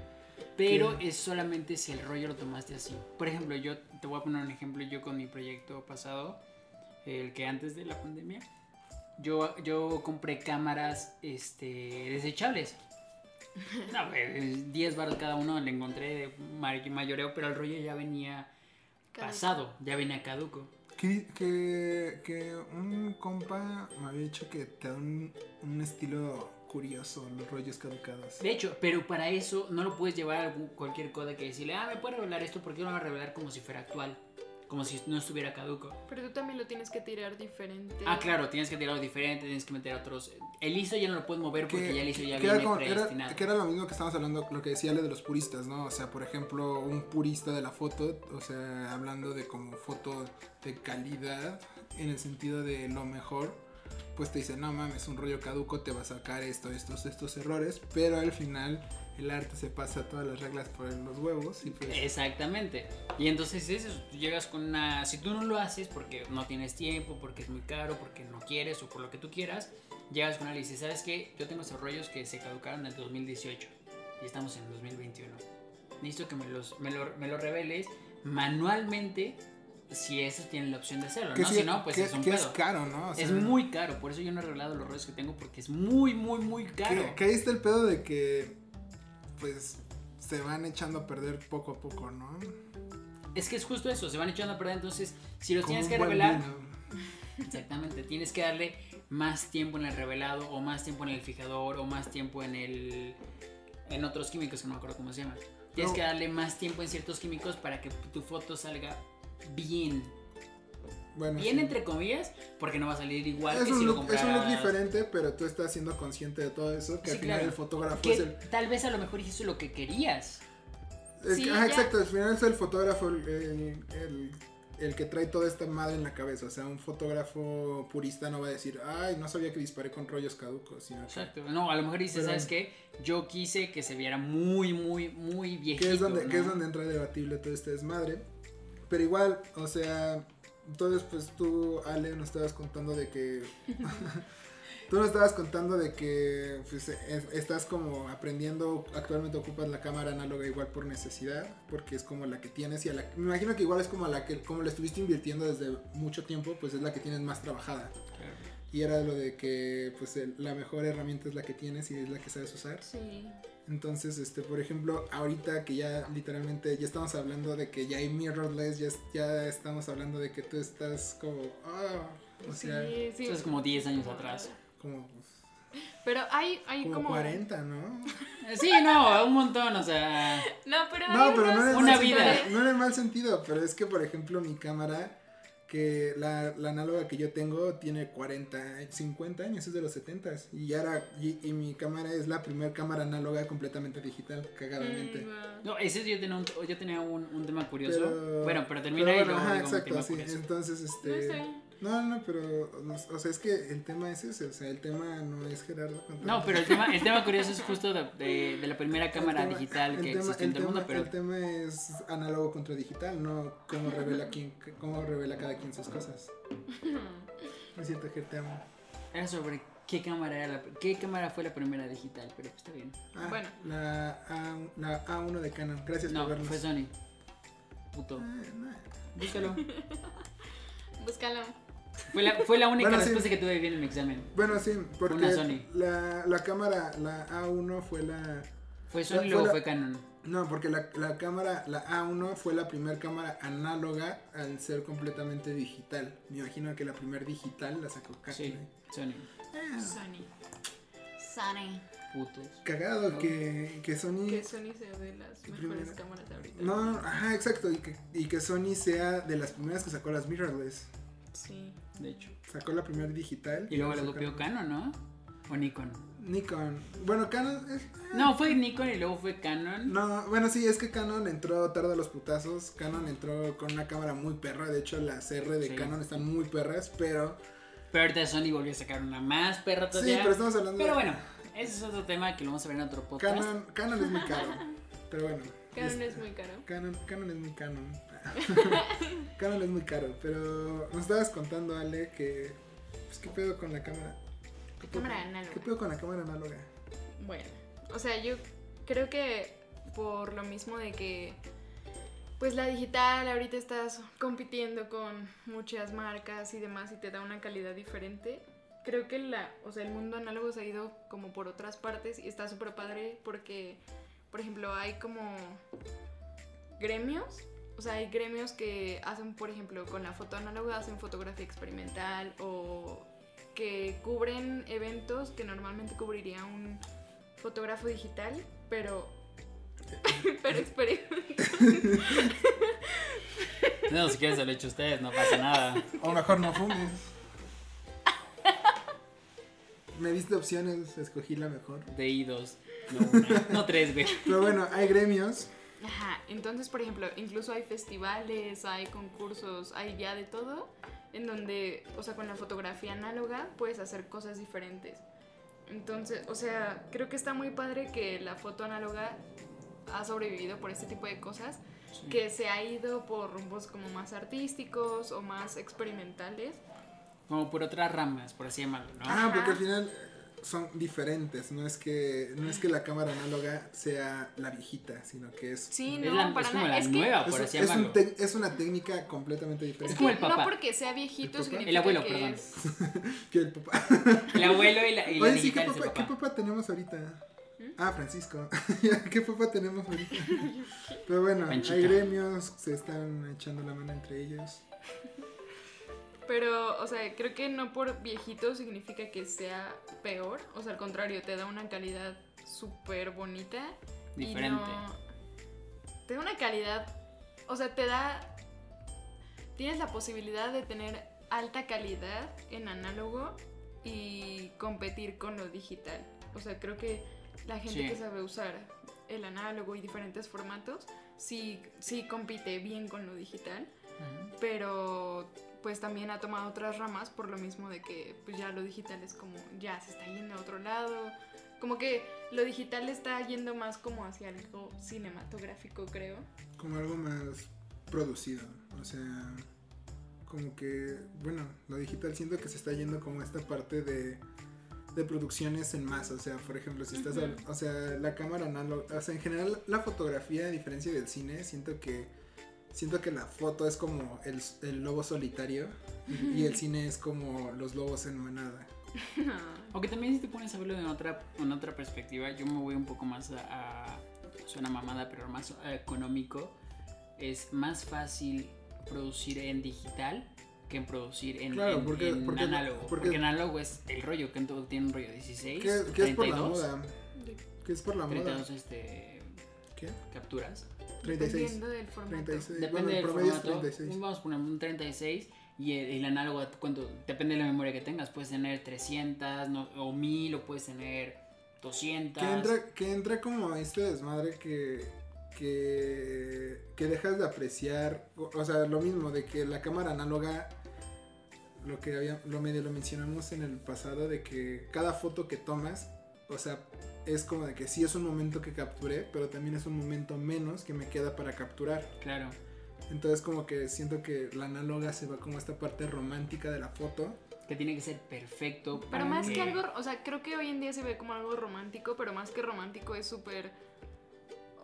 Pero que- es solamente si el rollo lo tomaste así. Por ejemplo, yo te voy a poner un ejemplo. Yo con mi proyecto pasado, el que antes de la pandemia, yo, yo compré cámaras este, desechables. No, güey, 10 baros cada uno le encontré de mayoreo, pero el rollo ya venía Caduco. pasado, ya venía caduco. Que, que, que un compa me había dicho que te da un, un estilo curioso los rollos caducados. De hecho, pero para eso no lo puedes llevar a algún- cualquier cosa que decirle, ah, me puedes revelar esto porque yo lo voy a revelar como si fuera actual, como si no estuviera caduco. Pero tú también lo tienes que tirar diferente. Ah, claro, tienes que tirarlo diferente, tienes que meter otros. El ISO ya no lo puedes mover porque ya el ISO ya que era, viene como- era- predestinado. que era lo mismo que estábamos hablando, lo que decía Ale de los puristas, ¿no? O sea, por ejemplo, un purista de la foto, o sea, hablando de como foto de calidad, en el sentido de lo mejor, pues te dice, no mames, un rollo caduco te va a sacar esto, estos, estos errores, pero al final el arte se pasa todas las reglas por los huevos y pues... Exactamente. Y entonces es eso, tú llegas con una... Si tú no lo haces porque no tienes tiempo, porque es muy caro, porque no quieres o por lo que tú quieras, llegas con él y dices, ¿sabes qué? Yo tengo esos rollos que se caducaron en el 2018 y estamos en el 2021. Necesito que me los, me lo, me lo reveles manualmente si esos tienen la opción de hacerlo, ¿no? sí- si no, pues que- es un que es pedo. caro, ¿no? O es sea, muy caro, por eso yo no he revelado los rollos que tengo porque es muy, muy, muy caro. Que, que ahí está el pedo de que, pues, se van echando a perder poco a poco, ¿no? Es que es justo eso, se van echando a perder, entonces si los Como tienes que revelar, vino. Exactamente, tienes que darle más tiempo en el revelado o más tiempo en el fijador o más tiempo en el en otros químicos que no me acuerdo cómo se llaman. Tienes No. que darle más tiempo en ciertos químicos para que tu foto salga bien. Bueno, Bien sí. entre comillas, porque no va a salir igual es que un, si lo look, es un look diferente, pero tú estás siendo consciente de todo eso, que Sí, al final claro. el fotógrafo Que es el... tal vez a lo mejor hiciste lo que querías. Es Sí, que- ajá, ya. exacto, al final es el fotógrafo el, el- que trae toda esta madre en la cabeza. O sea, un fotógrafo purista no va a decir, ay, no sabía que disparé con rollos caducos. Sino que, Exacto. No, a lo mejor dices, Pero- ¿sabes qué? Yo quise que se viera muy, muy, muy viejito. que, es donde, ¿no? que es donde entra debatible todo este desmadre. Pero igual, o sea, entonces pues tú, Ale, nos estabas contando de que... tú nos estabas contando de que pues, es- estás como aprendiendo, actualmente ocupas la cámara análoga igual por necesidad, porque es como la que tienes y a la... Me imagino que igual es como la que, como la estuviste invirtiendo desde mucho tiempo, pues es la que tienes más trabajada. Claro. Y era lo de que pues el- la mejor herramienta es la que tienes y es la que sabes usar. Sí. Entonces, este, por ejemplo, ahorita que ya literalmente ya estamos hablando de que ya hay mirrorless, ya, es- ya estamos hablando de que tú estás como, ah, o sea, sí, sí. Eso es como 10 años atrás. como, Pero hay, hay como, como. 40, ¿no? Sí, no, un montón, o sea. No, pero. No, pero no el Una vida. sentido, no en el mal sentido, pero es que, por ejemplo, mi cámara, que la, la análoga que yo tengo tiene 40, 50 años, es de los 70 y ahora, y, y mi cámara es la primera cámara análoga completamente digital, cagadamente. Mm, wow. No, ese yo tenía un, yo tenía un, un tema curioso. Pero- bueno, pero termina pero y bueno, luego ajá, exacto, tema sí. curioso. Entonces, este. No, no, pero, o sea, es que el tema es ese, o sea, el tema no es Gerardo. contando. No, pero el tema, el tema curioso es justo de, de- de la primera cámara tema- digital el que tema- existe en todo el mundo, pero El tema es análogo contra digital, no cómo revela, quién, cómo revela cada quien sus cosas. Es cierto, Ger, te amo. era sobre qué cámara era la, qué cámara fue la primera digital, pero está bien. Ah, Bueno. La, A, la A1 de Canon, gracias No, por vernos. fue Sony. Puto. Ah, no. Búscalo. Búscalo. Fue la, fue la única Bueno, sí. respuesta que tuve bien en mi examen. Bueno, sí, porque Una Sony. La, la cámara, la A1 fue la... ¿Fue Sony y luego fue la- fue Canon? No, porque la, la cámara, la A1 fue la primera cámara análoga al ser completamente digital. Me imagino que la primera digital la sacó Canon. Sí, Sony. Ah, Sony. Sony. Putos. cagado que, que Sony... Que Sony sea de las mejores Primera. cámaras ahorita. No, ajá, exacto, y que, y que Sony sea de las primeras que sacó las mirrorless. Sí. De hecho. Sacó la primera digital. Y luego le sacó- copió Canon, ¿no? O Nikon. Nikon. Bueno, Canon es... No, fue Nikon y luego fue Canon. No, bueno, sí, es que Canon entró tarde a los putazos. Canon entró con una cámara muy perra. De hecho, las R de Sí. Canon están muy perras, pero... Pero ahorita Sony volvió a sacar una más perra Sí, todavía. pero estamos hablando Pero de... bueno, ese es otro tema que lo vamos a ver en otro podcast. Canon, Canon es muy caro. Pero bueno. Canon este, es muy caro. Canon, Canon es muy canon. Canon es muy caro, pero nos estabas contando, Ale, que... Pues, ¿qué pedo con la cámara? ¿Qué pedo- Cámara análoga. ¿Qué pedo con la cámara análoga? Bueno, o sea, yo creo que por lo mismo de que pues la digital ahorita estás compitiendo con muchas marcas y demás y te da una calidad diferente. Creo que la, o sea, el mundo análogo se ha ido como por otras partes y está súper padre porque, por ejemplo, hay como gremios. O sea, hay gremios que hacen, por ejemplo, con la foto análoga hacen fotografía experimental o que cubren eventos que normalmente cubriría un fotógrafo digital, pero pero experimental. No, si quieres se lo he hecho ustedes, no pasa nada. O mejor no fumes. Me diste opciones, escogí la mejor. De I2, no una, no tres, güey. Pero bueno, hay gremios. Ajá, entonces, por ejemplo, incluso hay festivales, hay concursos, hay ya de todo, en donde, o sea, con la fotografía análoga puedes hacer cosas diferentes. Entonces, o sea, creo que está muy padre que la foto análoga ha sobrevivido por este tipo de cosas, que se ha ido por rumbos como más artísticos o más experimentales. Como por otras ramas, por así llamarlo, ¿no? Ah, porque al final son diferentes. No es que no es que la cámara análoga sea la viejita, sino que es Sí, es, no, la- para es como nada. la Es que, nueva, es, por un- así es un una técnica completamente diferente. Es como el no papá. porque sea viejito ¿El papá? El abuelo, que perdón. es- Que el papá. El abuelo y la, y la Oye, sí, ¿qué digital es el papá, ¿qué papá. papá tenemos ahorita? ¿Mm? Ah, Francisco. ¿Qué papá tenemos ahorita? Pero bueno, Panchito. hay gremios, se están echando la mano entre ellos. Pero, o sea, creo que no por viejito significa que sea peor. O sea, al contrario, te da una calidad súper bonita. Diferente. Y no, te da una calidad, o sea, te da... Tienes la posibilidad de tener alta calidad en análogo y competir con lo digital. O sea, creo que la gente Sí. que sabe usar el análogo y diferentes formatos, sí, sí compite bien con lo digital pero pues también ha tomado otras ramas por lo mismo de que pues ya lo digital es como ya se está yendo a otro lado como que lo digital está yendo más como hacia algo cinematográfico creo Como algo más producido. O sea, como que, bueno, lo digital siento que se está yendo como esta parte de, de producciones en masa. O sea, por ejemplo, si estás, o sea, la cámara análoga, o sea, en general la fotografía, a diferencia del cine, siento que, siento que la foto es como el, el lobo solitario y, y el cine es como los lobos en manada. Aunque también si te pones a verlo en otra, en otra perspectiva, yo me voy un poco más a, a- suena mamada, pero más económico. Es más fácil producir en digital que en producir en, Claro, en- porque- en porque- análogo. porque- Porque, en análogo es el rollo, que en todo tiene un rollo 16, ¿Qué, qué es por la 32, moda? ¿Qué es por la moda? 32 este, ¿Qué? capturas. 36. dependiendo del formato 36. Depende bueno, el del promedio es formato. 36. Vamos a poner un 36 y el, el análogo, cuando, depende de la memoria que tengas. Puedes tener 300 no- o 1000 o puedes tener 200. Que entra, que entra como este desmadre que, que, que dejas de apreciar, o, o sea, lo mismo, de que la cámara análoga, lo que había, lo medio lo mencionamos en el pasado, de que cada foto que tomas, o sea, es como de que sí es un momento que capturé, pero también es un momento menos que me queda para capturar. Claro. Entonces como que siento que la análoga se va como a esta parte romántica de la foto. Que tiene que ser perfecto. pero para más que algo o sea creo que hoy en día se ve como algo romántico pero más que romántico es súper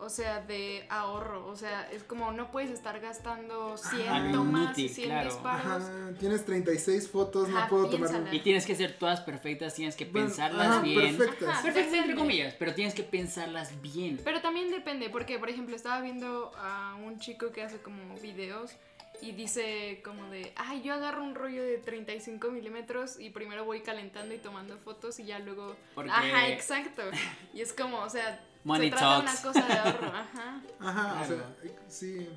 o sea, de ahorro, o sea, es como no puedes estar gastando 100 Algo tomas inútil, 100 claro. disparos. Ajá, tienes 36 fotos, no puedo tomar... Y tienes que ser todas perfectas, tienes que Bueno, pensarlas bien. perfectas. Ajá. Perfectas entre comillas, pero tienes que pensarlas bien. Pero también depende, porque por ejemplo estaba viendo a un chico que hace como videos y dice como de, ay, yo agarro un rollo de 35 milímetros y primero voy calentando y tomando fotos y ya luego... Porque- Ajá, exacto. Y es como, o sea, Money se trata de talks. una cosa de ahorro, ajá. Ajá, o Claro. sea, sí.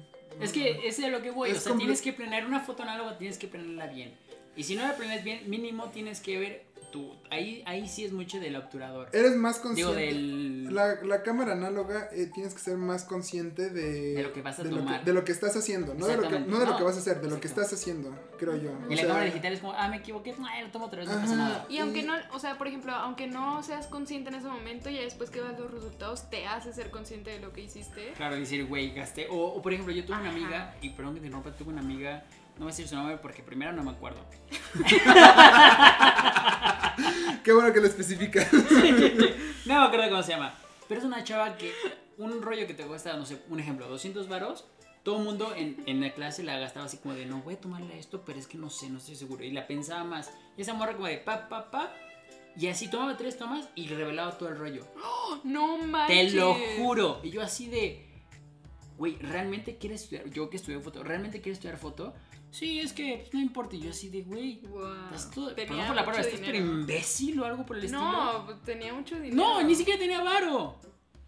Es que es de lo que voy, Es o sea, tienes que planear una foto análoga, tienes que planearla bien. Y si no la planeas bien, mínimo tienes que ver Ahí, ahí sí es mucho del obturador. Eres más Digo, consciente. del... La, la cámara análoga eh, tienes que ser más consciente de, De lo que vas a de lo tomar. de lo que estás haciendo, no de lo que, no de lo No, que vas a hacer, de lo que estás haciendo, creo yo. Y O la sea, cámara digital es como, ah, me equivoqué, ay, lo tomo otra vez, no pasa nada. Y aunque no, o sea, por ejemplo, aunque no seas consciente en ese momento, ya después que veas los resultados, te hace ser consciente de lo que hiciste. Claro, decir, güey, gasté. O, o, por ejemplo, yo tuve una amiga, y perdón que te interrumpa, tuve una amiga, no voy a decir su nombre porque primero no me acuerdo. Qué bueno que lo especificas. No me acuerdo cómo se llama. Pero es una chava que un rollo que te cuesta, no sé, un ejemplo, 200 varos. Todo el mundo en, en la clase la gastaba así como de, no voy a tomarle esto, pero es que no sé, no estoy seguro. Y la pensaba más. Y esa morra como de, pa, pa, pa. Y así tomaba tres tomas y revelaba todo el rollo. No Te manches. lo juro. Y yo así de, güey, ¿realmente quieres estudiar? Yo que estudié foto, ¿realmente quieres estudiar foto? Sí, es que pues, no importa. Y yo así de, güey, Wow. estás todo, Tenía perdón por la palabra, estás pero imbécil o algo por el estilo. No, tenía mucho dinero. No, ni siquiera tenía varo.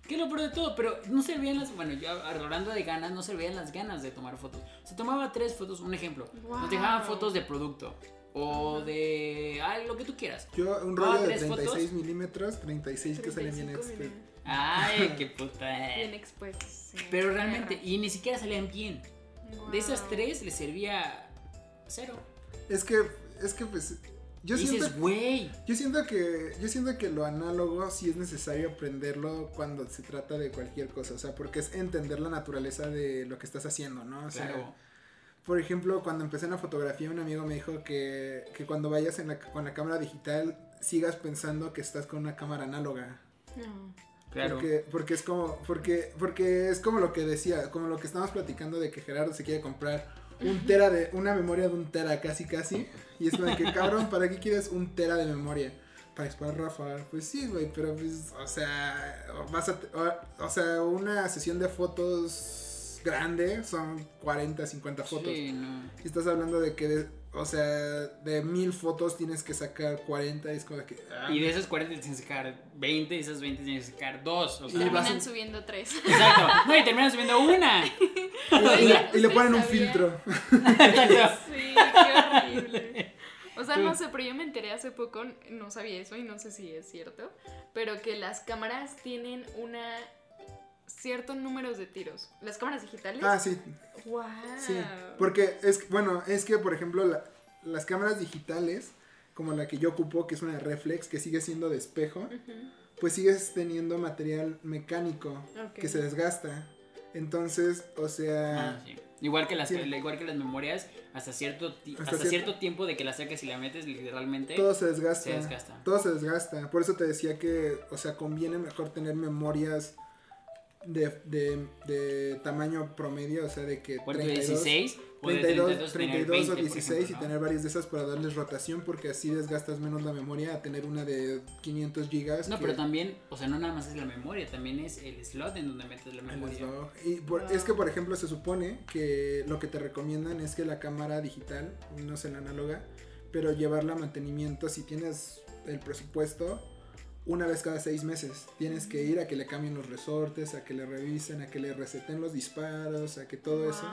Que lo peor de todo, pero no se veían las. Bueno, yo hablando de ganas, no se veían las ganas de tomar fotos. Se tomaba tres fotos, un ejemplo. Nos Wow. dejaban fotos de producto o de. Ah, lo que tú quieras. Yo, un Ah, rollo de ¿tres 36 fotos? milímetros, 36 que salen bien 35 expe- milímetros. Ay, qué puta. Bien expuestos. sí. Pero realmente, y ni siquiera salían bien. Wow. De esas tres le servía cero. Es que, es que pues, yo siento, güey. yo siento que, yo siento que lo análogo sí es necesario aprenderlo cuando se trata de cualquier cosa, o sea, porque es entender la naturaleza de lo que estás haciendo, ¿no? O sea, Claro. Por ejemplo, cuando empecé en la fotografía, un amigo me dijo que, que cuando vayas en la- con la cámara digital sigas pensando que estás con una cámara análoga. No. Claro. Porque, porque es como, porque, porque es como lo que decía, como lo que estábamos platicando de que Gerardo se quiere comprar un tera de, una memoria de un tera casi casi. Y es como de que cabrón, ¿para qué quieres un tera de memoria? Para disparar Rafa. Pues sí, güey, pero pues, o sea, vas a, o, o sea, una sesión de fotos grande, son 40, 50 fotos. Sí, no. Y estás hablando de que, de- o sea, de mil fotos tienes que sacar 40 y es como que... ah, Y de esas 40 tienes que sacar 20, y esas 20 tienes que sacar 2. O sea, Y vas Terminan a- subiendo tres. Exacto. No, y terminas subiendo una. y, le- y le, y le ¿ustedes ponen un filtro. Exacto. Sí, qué horrible. O sea, no sé, pero yo me enteré hace poco, no sabía eso y no sé si es cierto, pero que las cámaras tienen una ciertos números de tiros. Las cámaras digitales. Ah, sí, Wow. sí. Porque es, bueno, es que, por ejemplo, la- las cámaras digitales, como la que yo ocupo, que es una reflex, que sigue siendo de espejo, pues sigues teniendo material mecánico que se desgasta. Entonces, o sea... Ah, sí. Igual que las Sí. igual que las memorias, hasta cierto ti- Hasta hasta, cierto- cierto tiempo de que la sacas y la metes literalmente Todo se desgasta. se desgasta. Todo se desgasta. Por eso te decía que, o sea, conviene mejor tener memorias de, de, de tamaño promedio, o sea, de que Puerto 32, 16 o de 32, 32, 32 tener 20, o por 16 ejemplo, y ¿no? tener varias de esas para darles rotación porque así desgastas menos la memoria a tener una de 500 gigas. No, que- pero también, o sea, no nada más es la memoria, también es el slot en donde metes la memoria. Y por- es que, por ejemplo, se supone que lo que te recomiendan es que la cámara digital, no sé la análoga, pero llevarla a mantenimiento si tienes el presupuesto una vez cada seis meses. Tienes que ir a que le cambien los resortes, a que le revisen, a que le reseten los disparos, a que todo eso.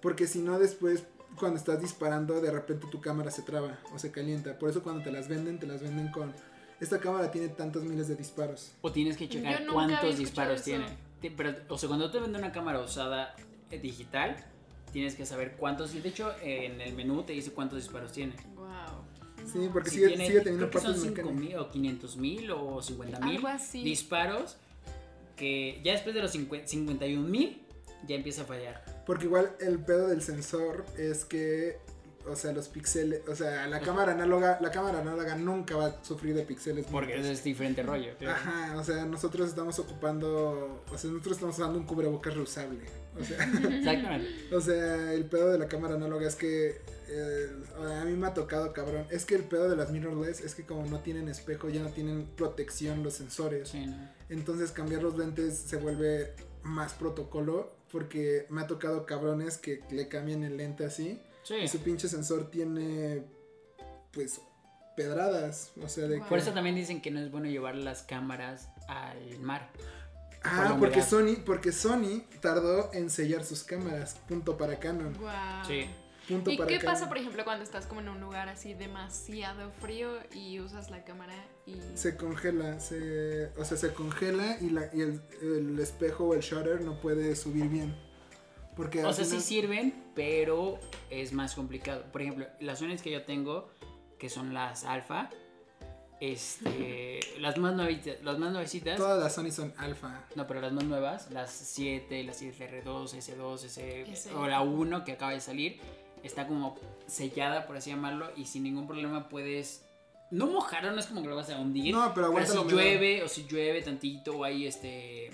Porque si no, después, cuando estás disparando, de repente tu cámara se traba o se calienta. Por eso cuando te las venden, te las venden con... Esta cámara tiene tantos miles de disparos. O tienes que checar cuántos disparos eso. tiene. Ti- Pero, o sea, cuando te venden una cámara usada eh, digital, tienes que saber cuántos. Y de hecho, en el menú te dice cuántos disparos tiene. Wow. Sí, porque Si sigue, tiene- sigue teniendo creo que son partes 5 mecánicas. mil o 500 mil o 50 mil disparos que ya después de los 51 mil ya empieza a fallar. Porque igual el pedo del sensor es que, o sea, los píxeles, o sea, la cámara análoga, la cámara análoga nunca va a sufrir de píxeles. Porque es diferente rollo. Ajá, o sea, nosotros estamos ocupando, o sea, nosotros estamos usando un cubrebocas reusable. O sea, Exactamente. o sea, el pedo de la cámara análoga es que eh, a mí me ha tocado cabrón. Es que el pedo de las mirrorless es que como no tienen espejo, ya no tienen protección los sensores. Sí, no. Entonces cambiar los lentes se vuelve más protocolo porque me ha tocado cabrones que le cambian el lente así Sí. y su pinche sensor tiene pues pedradas, o sea, de Wow. que- Por eso también dicen que no es bueno llevar las cámaras al mar. Ah, porque. Sony, porque Sony tardó en sellar sus cámaras, punto para Canon, Wow. Sí. Punto ¿Y para qué Canon. pasa, por ejemplo, cuando estás como en un lugar así demasiado frío y usas la cámara y... Se congela, se, o sea, se congela y, la, y el, el espejo o el shutter no puede subir bien. Porque O sea, sí sirven, pero es más complicado. Por ejemplo, las uniones que yo tengo, que son las alfa, este, las más nuevitas, las más nuevecitas, todas las Sony son alfa. no, pero las más nuevas, las 7, las 7R2, S2, S, Ese. o la 1 que acaba de salir, está como sellada, por así llamarlo, y sin ningún problema puedes, no mojarlo, no es como que lo vas a hundir, No, pero aguanta si llueve, o si llueve tantito, o hay este,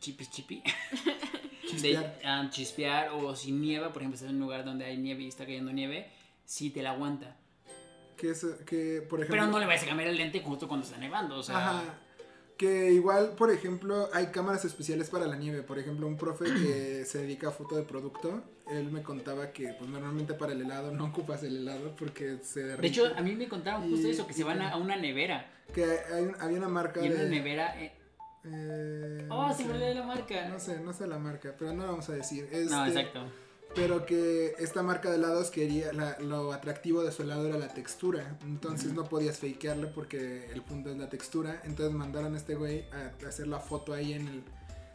chipi chipi, de Chispear. ah, chispear o si nieva, por ejemplo, estás en un lugar donde hay nieve y está cayendo nieve, sí te la aguanta. Que, es, que, por ejemplo... Pero no le vas a cambiar el lente justo cuando está nevando, o sea, Ajá. Que igual, por ejemplo, hay cámaras especiales para la nieve. Por ejemplo, un profe que se dedica a foto de producto, él me contaba que pues normalmente para el helado no ocupas el helado porque se derrite. de hecho, a mí me contaron justo Y- eso, que se van que- a, una nevera. Que hay había una marca Y en de... una nevera, eh, eh, oh, no se me olvidó la marca. No sé, no sé la marca, pero no la vamos a decir. No, Este, exacto. Pero que esta marca de helados quería, la- lo atractivo de su helado era la textura. Entonces no podías fakearle porque el punto es la textura. Entonces mandaron a este güey a hacer la foto ahí en el,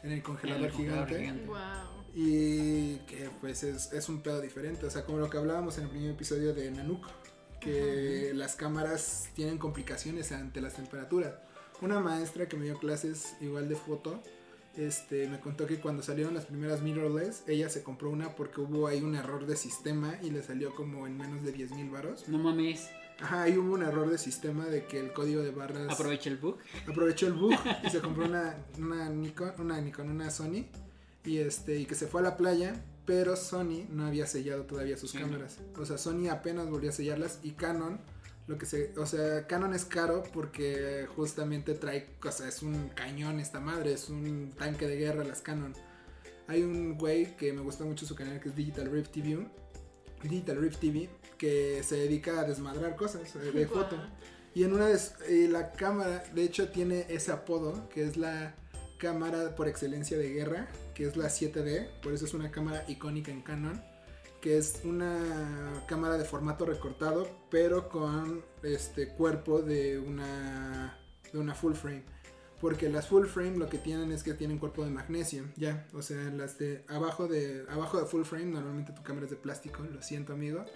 en el congelador, El congelador gigante. gigante. Wow. Y que pues es, es un pedo diferente. O sea, como lo que hablábamos en el primer episodio de Nanook. Que las cámaras tienen complicaciones ante las temperaturas. Una maestra que me dio clases igual de foto. Este, me contó que cuando salieron las primeras mirrorless, ella se compró una porque hubo ahí un error de sistema y le salió como en menos de 10 mil varos. No mames, Ajá, ahí hubo un error de sistema de que el código de barras aprovecha el bug. aprovechó el bug y se compró una, una Nikon, una Nikon, una Sony y este y que se fue a la playa, pero Sony no había sellado todavía sus Sí, cámaras. O sea, Sony apenas volvió a sellarlas y Canon lo que se, o sea, Canon es caro porque justamente trae, o sea, es un cañón esta madre, es un tanque de guerra las Canon. Hay un güey que me gusta mucho su canal que es Digital Rift TV. Digital Rift TV, que se dedica a desmadrar cosas eh, de foto. Y en una de eh, la cámara, de hecho, tiene ese apodo, que es la cámara por excelencia de guerra, que es la 7D, por eso es una cámara icónica en Canon, que es una cámara de formato recortado, pero con este cuerpo de una de una full frame. Porque las full frame lo que tienen es que tienen cuerpo de magnesio, ya, o sea, las de abajo de abajo de full frame normalmente tu cámara es de plástico, lo siento, amigo.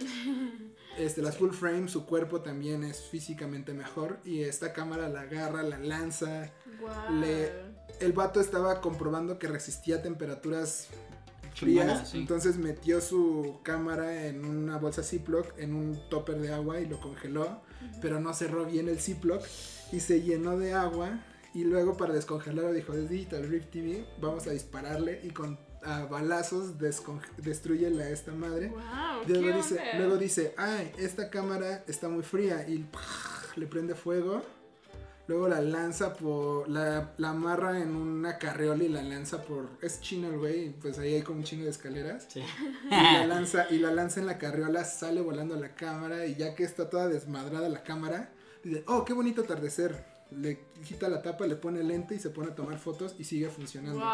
Este, las full frame, su cuerpo también es físicamente mejor y esta cámara la agarra, la lanza. Le- El vato estaba comprobando que resistía temperaturas Chingona, frías, sí. entonces metió su cámara en una bolsa Ziploc, en un topper de agua y lo congeló, pero no cerró bien el Ziploc y se llenó de agua y luego para descongelarlo dijo, es Digital Rift TV, vamos a dispararle y con a balazos destruye a esta madre. Y Luego ¿qué dice, luego dice, ay, esta cámara está muy fría y le prende fuego. Luego la lanza por, la, la amarra en una carriola y la lanza por, es chino el güey, pues ahí hay como un chingo de escaleras. Sí. Y la lanza, y la lanza en la carriola, sale volando a la cámara y ya que está toda desmadrada la cámara, dice, oh, qué bonito atardecer. Le quita la tapa, le pone lente y se pone a tomar fotos y sigue funcionando. Bro.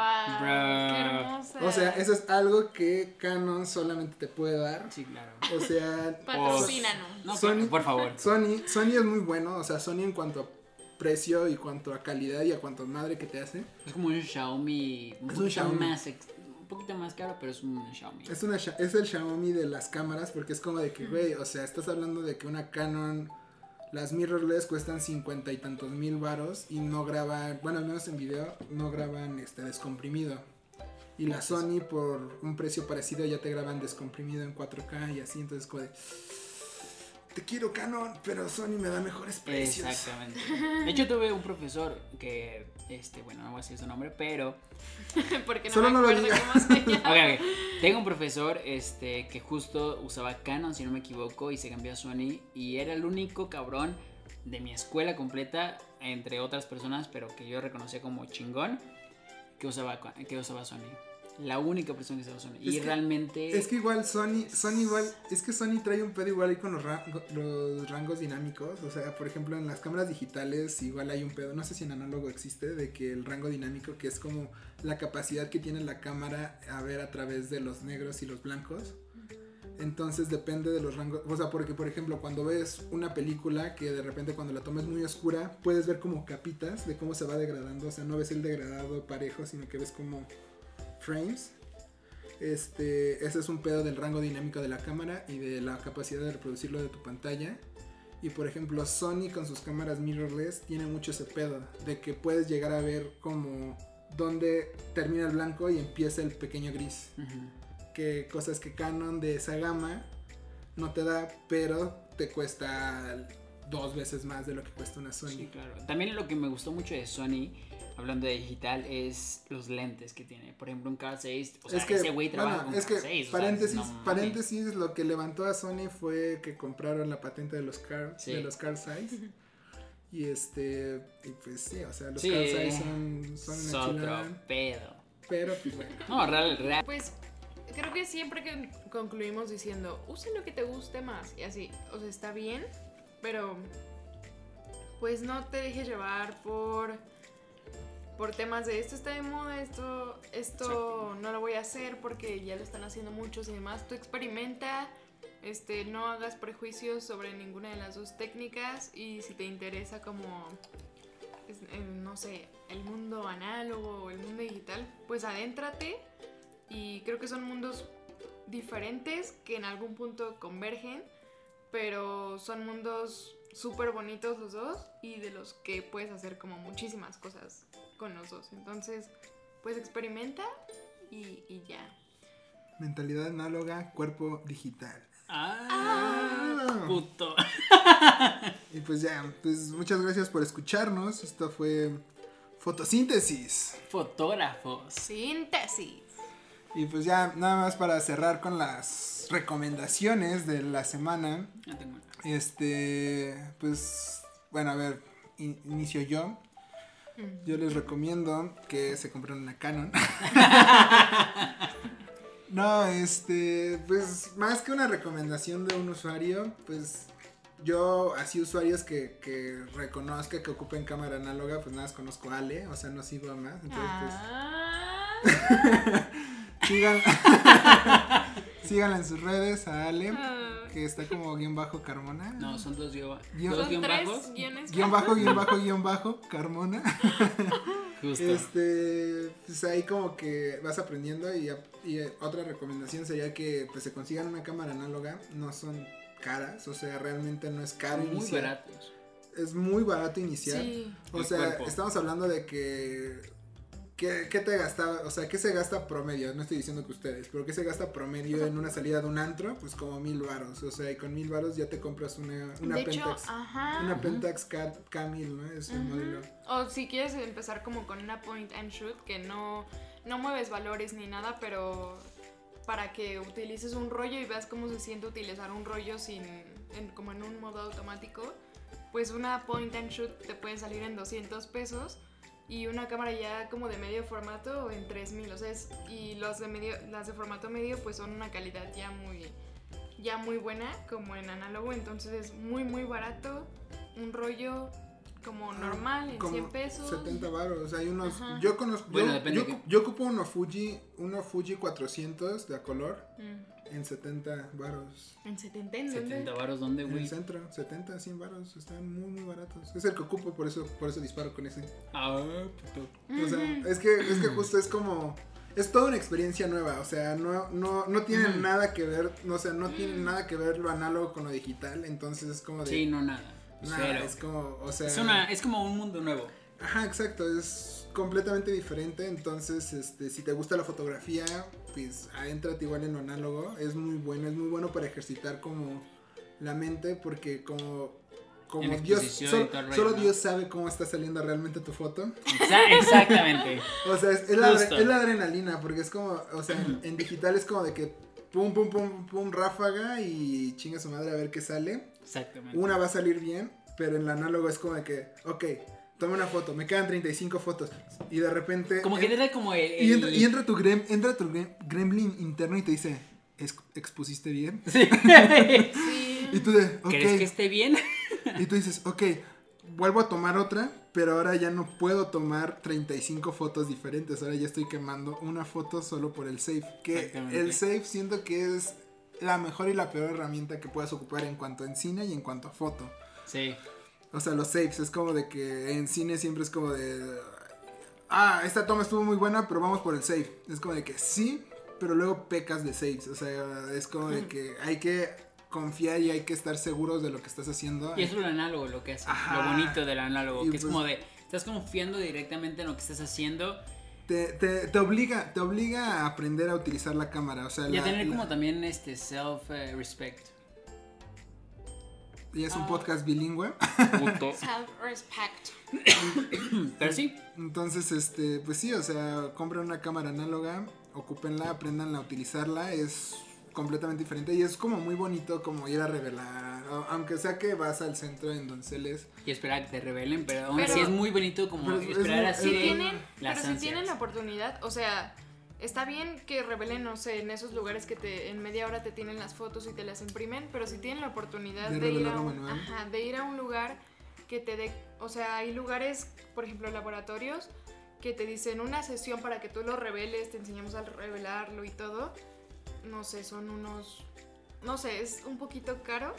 qué hermosa. O sea, eso es algo que Canon solamente te puede dar. Sí, claro. O sea, Patrocínanos. No, Sony- por favor. Sony, Sony es muy bueno, o sea, Sony en cuanto a precio y cuanto a calidad y a cuanto madre que te hace. Es como un Xiaomi. Un Es un poquito Xiaomi. más. ex- Un poquito más caro, pero es un Xiaomi. Es, una, es el Xiaomi de las cámaras porque es como de que, güey, o sea, estás hablando de que una Canon, las mirrorless cuestan cincuenta y tantos mil varos y no graban, bueno, al menos en video, no graban este descomprimido. Y la Sony por un precio parecido ya te graban descomprimido en 4K y así, entonces como de... Te quiero Canon, pero Sony me da mejores precios. Exactamente. De hecho, tuve un profesor que, este, bueno, no voy a decir su nombre, pero Porque no Solo me no lo cómo se llama. Ok, ok. Tengo un profesor este, que justo usaba Canon, si no me equivoco, y se cambió a Sony. Y era el único cabrón de mi escuela completa, entre otras personas, pero que yo reconocía como chingón, que usaba, que usaba Sony. La única persona que usaba Sony. Es y que- realmente. Es que igual Sony, Sony igual, es que Sony trae un pedo igual ahí con los, ra- los rangos dinámicos. O sea, por ejemplo, en las cámaras digitales igual hay un pedo, no sé si en análogo existe, de que el rango dinámico, que es como la capacidad que tiene la cámara a ver a través de los negros y los blancos. Entonces depende de los rangos, o sea, porque por ejemplo cuando ves una película que de repente cuando la tomas muy oscura, puedes ver como capitas de cómo se va degradando, o sea, no ves el degradado parejo, sino que ves como frames. Este, ese es un pedo del rango dinámico de la cámara y de la capacidad de reproducirlo de tu pantalla. Y por ejemplo, Sony con sus cámaras mirrorless tiene mucho ese pedo de que puedes llegar a ver como dónde termina el blanco y empieza el pequeño gris. Que cosas que Canon de esa gama no te da, pero te cuesta dos veces más de lo que cuesta una Sony. Sí, claro. También lo que me gustó mucho de Sony, hablando de digital, es los lentes que tiene. Por ejemplo, un Carl 6. O sea, es que, ese güey trabaja bueno, con es que Carl 6. o sea, paréntesis, no paréntesis, lo que levantó a Sony fue que compraron la patente de los Carl, Sí. de los Carl Size. Y este, y pues sí, o sea, los Sí. Carl Size son, son otro pedo. pero pues bueno. No, real, real. Pues creo que siempre que concluimos diciendo, usa lo que te guste más y así, o sea, está bien, pero pues no te dejes llevar por por temas de esto está de moda, esto esto no lo voy a hacer porque ya lo están haciendo muchos y demás. Tú experimenta, este no hagas prejuicios sobre ninguna de las dos técnicas y si te interesa como no sé, el mundo análogo o el mundo digital, pues adéntrate y creo que son mundos diferentes que en algún punto convergen, pero son mundos súper bonitos los dos y de los que puedes hacer como muchísimas cosas con los dos. Entonces, pues experimenta y, y ya. Mentalidad análoga, cuerpo digital. Ah, puto. Y pues ya, pues muchas gracias por escucharnos. Esto fue Fotosíntesis. Fotógrafos. Síntesis. Y pues ya, nada más para cerrar con las recomendaciones de la semana. Ya tengo. Este, pues, bueno, a ver, in- inicio yo. Yo les recomiendo que se compren una Canon. no, este, pues más que una recomendación de un usuario, pues yo así usuarios que, que reconozca que ocupen cámara análoga, pues nada más conozco a Ale, o sea, no sigo a más. Entonces, Ah. pues, sigan, síganla en sus redes a Ale, que está como guion bajo Carmona. No, son dos, Guion- dos Son guion tres bajos. guiones. Guión bajo, guion bajo, guion bajo, Carmona. Justo. Este, pues ahí como que vas aprendiendo y, y otra recomendación sería que pues se consigan una cámara análoga, no son caras, o sea, realmente no es caro Muy iniciar. baratos. Es muy barato iniciar. Sí. O El sea, cuerpo. estamos hablando de que ¿qué, qué te gasta? O sea, ¿qué se gasta promedio? No estoy diciendo que ustedes, pero ¿qué se gasta promedio en una salida de un antro? Pues como mil varos. O sea, y con mil varos ya te compras una, una de hecho, Pentax. ajá. una Pentax K, K1000, ¿no? Es Ujú. modelo. O si quieres empezar como con una point and shoot que no, no mueves valores ni nada, pero para que utilices un rollo y veas cómo se siente utilizar un rollo sin en- como en un modo automático, pues una point and shoot te puede salir en 200 pesos y una cámara ya como de medio formato en 3000, o sea, es- y los de medio las de formato medio pues son una calidad ya muy ya muy buena como en análogo, entonces es muy muy barato, un rollo como normal en Como 100 pesos. 70 varos. Hay unos. Ajá. Yo conozco. Bueno, yo, depende yo, que- yo ocupo uno Fuji. Uno Fuji 400 de a color. Mm. En 70 varos. En 70, ¿en dónde? 70 varos, ¿dónde, En el güey? centro, 70, 100 varos. Están muy, muy baratos. Es el que ocupo, por eso, por eso disparo con ese. Ah, puto. O sea, Ujú. es que, es que justo es como. Es toda una experiencia nueva, o sea, no, no, no tiene Ujú. nada que ver, no, o sea, no tiene nada que ver lo análogo con lo digital, entonces es como de... Sí, no, nada. Nada, es como, o sea... Es, una, es como un mundo nuevo. Ajá, exacto, es completamente diferente, entonces, este, si te gusta la fotografía, pues adéntrate igual en lo análogo, es muy bueno, es muy bueno para ejercitar como la mente, porque como, como Dios, solo. Dios sabe cómo está saliendo realmente tu foto, Exa- exactamente. o sea, es, es la, es la adrenalina, porque es como, o sea, en, en digital es como de que pum, pum, pum, pum, ráfaga y chinga su madre a ver qué sale. Exactamente. Una va a salir bien, pero en el análogo es como de que, ok, toma una foto, me quedan 35 fotos. Y de repente. Como que en- te da como el. y, entra, y entra tu, grem, entra tu grem- gremlin interno y te dice, "¿Es- ¿expusiste bien? Sí. Sí. Y tú de, ok. ¿Crees que esté bien? Y tú dices, ok, vuelvo a tomar otra, pero ahora ya no puedo tomar 35 fotos diferentes. Ahora ya estoy quemando una foto solo por el save. Que Exactamente. el save siento que es la mejor y la peor herramienta que puedas ocupar en cuanto en cine y en cuanto a foto. Sí. O sea, los saves es como de que en cine siempre es como de. Ah, esta toma estuvo muy buena, pero vamos por el save. Es como de que sí, pero luego pecas de saves. O sea, es como de que hay que confiar y hay que estar seguros de lo que estás haciendo. Y eso es lo análogo lo que hace. Ajá. Lo bonito del análogo. Y que es pues- como de. Estás confiando directamente en lo que estás haciendo. Te, te, te obliga, te obliga a aprender a utilizar la cámara. O sea, Y a la- tener la- como también este self-respect. y es un Ah. podcast bilingüe. Self-respect. Pero sí. Entonces, este, pues sí, o sea, compren una cámara análoga, ocúpenla, aprendan a utilizarla, es completamente diferente y es como muy bonito como ir a revelar, aunque sea que vas al centro en Donceles. Y esperar a que te revelen. Pero aún así es muy bonito como esperar así. Si tienen, las pero si ansias. tienen la oportunidad, o sea, está bien que revelen, no sé, en esos lugares que te en media hora te tienen las fotos y te las imprimen, pero si tienen la oportunidad De de, ir, a un, ajá, de ir a un lugar que te dé, o sea, hay lugares, por ejemplo, laboratorios que te dicen una sesión para que tú lo reveles, te enseñamos a revelarlo y todo. No sé, son unos no sé, es un poquito caro,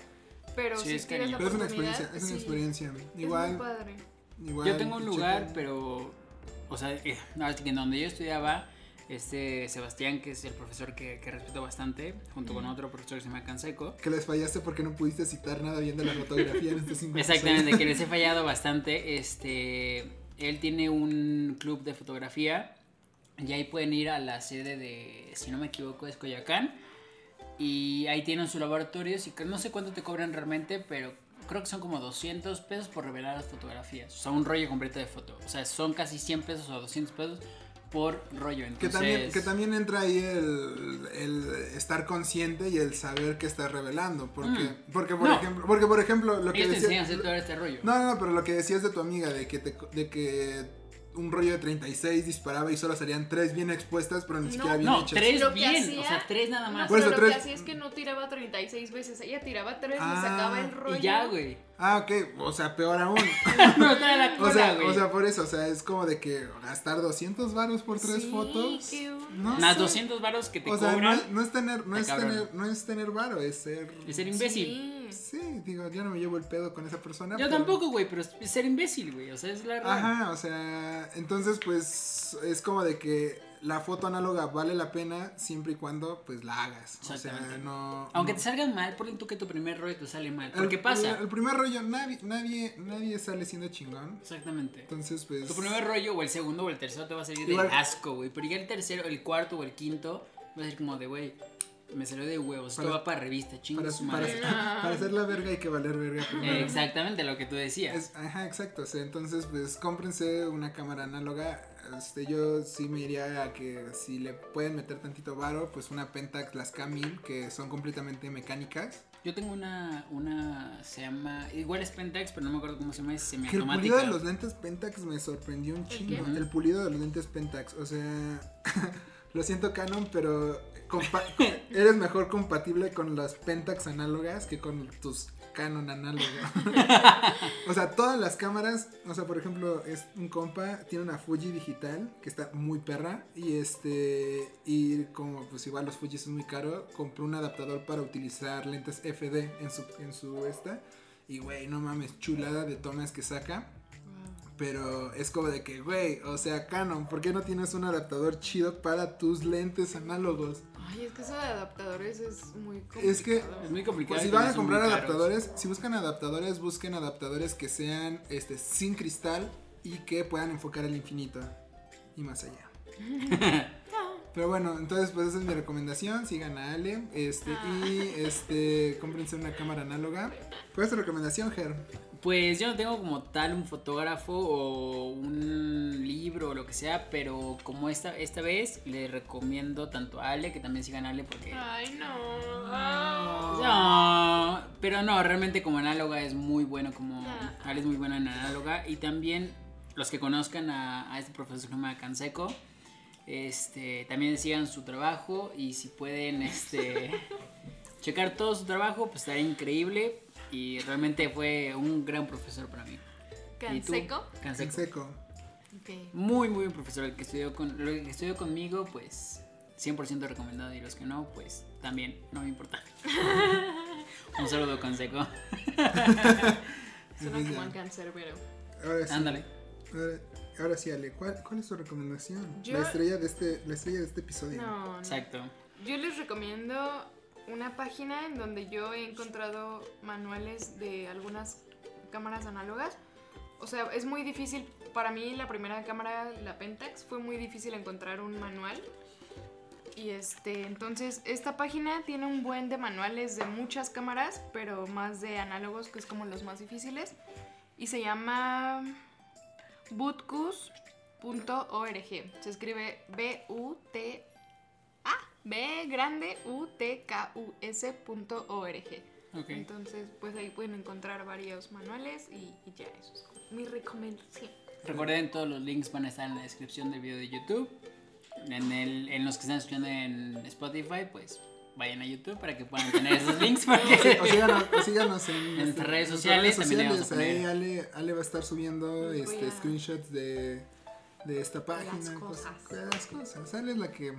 pero Sí, si es tienes la Pero es una experiencia, es una sí, experiencia. es muy Igual, padre. igual. Yo tengo un lugar, chequen. pero. O sea, eh, en donde yo estudiaba, este Sebastián, que es el profesor que, que respeto bastante, junto con otro profesor que se llama Canseco. Que les fallaste porque no pudiste citar nada bien de la fotografía en estos cinco Exactamente, que les he fallado bastante. Este, él tiene un club de fotografía y ahí pueden ir a la sede de, si no me equivoco, es Coyacán. Y ahí tienen sus laboratorios y no sé cuánto te cobran realmente, pero creo que son como 200 pesos por revelar las fotografías. O sea, un rollo completo de foto. O sea, son casi 100 pesos o 200 pesos por rollo. Que Entonces, también, que también entra ahí el, el estar consciente y el saber que estás revelando. Porque, Mm. porque, por No. ejemplo, porque por ejemplo, lo que ellos te enseñan a hacer todo este rollo. No, no, pero lo que decías de tu amiga, de que, te, de que un rollo de 36 disparaba y solo salían tres bien expuestas, pero ni No. siquiera bien No, hechas. tres Lo que bien, hacía- o sea, tres nada No, más. Por pero eso, lo que tres- hacía es que no tiraba 36 veces. Ella tiraba 3, Ah, le sacaba el rollo. Y ya, güey. Ah, ok, o sea, peor aún. no está en la O cola, sea, güey. o sea, por eso, o sea, es como de que gastar 200 varos por tres Sí, fotos. qué No Más sé. 200 varos que te O sea, no, cobran. es- no es tener, no es tener, no es tener varo, es ser. Es ser imbécil. Sí. Sí, digo, yo no me llevo el pedo con esa persona. Yo pero- tampoco, güey, pero es ser imbécil, güey. O sea, es la verdad. Ajá, o sea, entonces pues es como de que la foto análoga vale la pena siempre y cuando pues la hagas. O sea, no. Aunque no- te salga mal, ponle tú que tu primer rollo te sale mal. el- ¿Por qué pasa? El, el primer rollo, nadie, nadie, nadie sale siendo chingón. Exactamente. Entonces, pues. Tu primer rollo o el segundo o el tercero te va a salir de asco, güey. Pero ya el tercero, el cuarto o el quinto va a ser como de, güey, me salió de huevos. Esto Para- va para revista, chingo Para, su para, madre. para hacer la verga hay que valer verga primero. Exactamente lo que tú decías. Es- ajá, exacto. O sea, entonces, pues cómprense una cámara análoga. Este, yo sí me iría a que si le pueden meter tantito varo, pues una Pentax, las K1000, que son completamente mecánicas. Yo tengo una, una, se llama, igual es Pentax, pero no me acuerdo cómo se llama, es Que el semiautomática. pulido de los lentes Pentax me sorprendió un chingo. qué? El pulido de los lentes Pentax. O sea, lo siento Canon, pero eres mejor compatible con las Pentax análogas que con tus Canon análogos. o sea, todas las cámaras, o sea, por ejemplo, es un compa, tiene una Fuji digital que está muy perra y este y como pues igual los Fuji es muy caro, compró un adaptador para utilizar lentes FD en su en su esta y güey, no mames, chulada de tomas que saca. Pero es como de que, güey, o sea, Canon, ¿por qué no tienes un adaptador chido para tus lentes análogos? Ay, es que eso de adaptadores es muy complicado. Es que- Es muy complicado. Pues si van a comprar adaptadores, si buscan adaptadores, busquen adaptadores que sean este sin cristal y que puedan enfocar al infinito y más allá. Pero bueno, entonces pues esa es mi recomendación, sigan a Ale, este y este cómprense una cámara análoga. ¿Cuál es tu recomendación, Ger? Pues yo no tengo como tal un fotógrafo o un libro o lo que sea, pero como esta, esta vez le recomiendo tanto a Ale, que también sigan a Ale porque... Ay, no. No, pero no, realmente como análoga es muy bueno, como Ah. Ale es muy bueno en análoga y también los que conozcan a, a este profesor que se llama Canseco, este, también sigan su trabajo y si pueden este, checar todo su trabajo, pues estaría increíble y realmente fue un gran profesor para mí. ¿Canseco? Canseco. Muy, muy buen profesor. El que estudió, con, el que estudió conmigo, pues 100% recomendado. Y los que no, pues también no me importa. Un saludo, Canseco. Suena como un cancerbero. Ahora sí. Ándale. Ahora, ahora sí, Ale, ¿cuál, cuál es tu recomendación? Yo- La estrella de este, la estrella de este episodio. No, no. Exacto. Yo les recomiendo una página en donde yo he encontrado manuales de algunas cámaras análogas. O sea, es muy difícil, para mí la primera cámara, la Pentax, fue muy difícil encontrar un manual. Y este, entonces esta página tiene un buen de manuales de muchas cámaras, pero más de análogos, que es como los más difíciles. Y se llama bootcus.org. Se escribe B-U-T Ah, B grande U T K U S punto org. Ok. Entonces, pues ahí pueden encontrar varios manuales y, y ya eso es como mi recomendación. Recuerden, todos los links van a estar en la descripción del video de YouTube. En, el, en los que están escuchando en Spotify, pues vayan a YouTube para que puedan tener esos links. Porque... O síganos, o síganos en, En este, nuestras redes sociales también vamos a Ahí. Ale, Ale va a estar subiendo este, a- screenshots de, de esta página. cosas. cosas- las cosas. Ale es la que.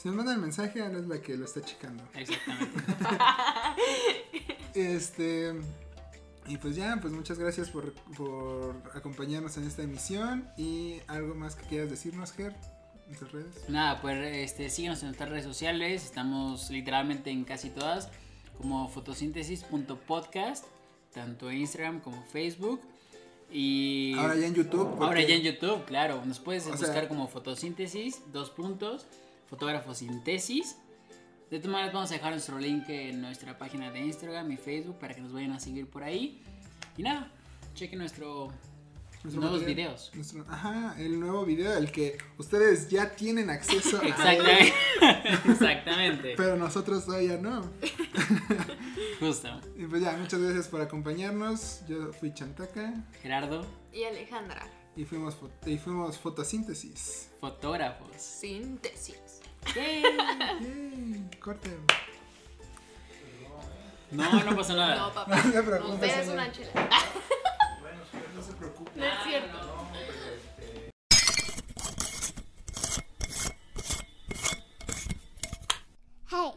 Si nos mandan el mensaje, Ale es la que lo está checando. Exactamente. Este. Y pues ya, pues muchas gracias por, por acompañarnos en esta emisión. Y algo más que quieras decirnos, Ger, en tus redes. Nada, pues este, síguenos en nuestras redes sociales. Estamos literalmente en casi todas. Como fotosíntesis.podcast. Tanto en Instagram como Facebook. Y Ahora ya en YouTube. ahora ya en YouTube, claro. Nos puedes buscar sea- como fotosíntesis, dos puntos, fotógrafo sintesis. De todas maneras vamos a dejar nuestro link en nuestra página de Instagram y Facebook para que nos vayan a seguir por ahí. Y nada, chequen nuestro nuestro nuevos material. videos. Nuestro- ajá, el nuevo video, el que ustedes ya tienen acceso a Exactamente. Exactamente. pero nosotros todavía no. Justo. Y pues ya, muchas gracias por acompañarnos. Yo fui Chantaca Gerardo. Y Alejandra. y fuimos, y fuimos fotosíntesis. Fotógrafos. Síntesis. Corte. No, no pasa nada. No, papá. No. No, es una no se preocupe. No es cierto. Este, hey.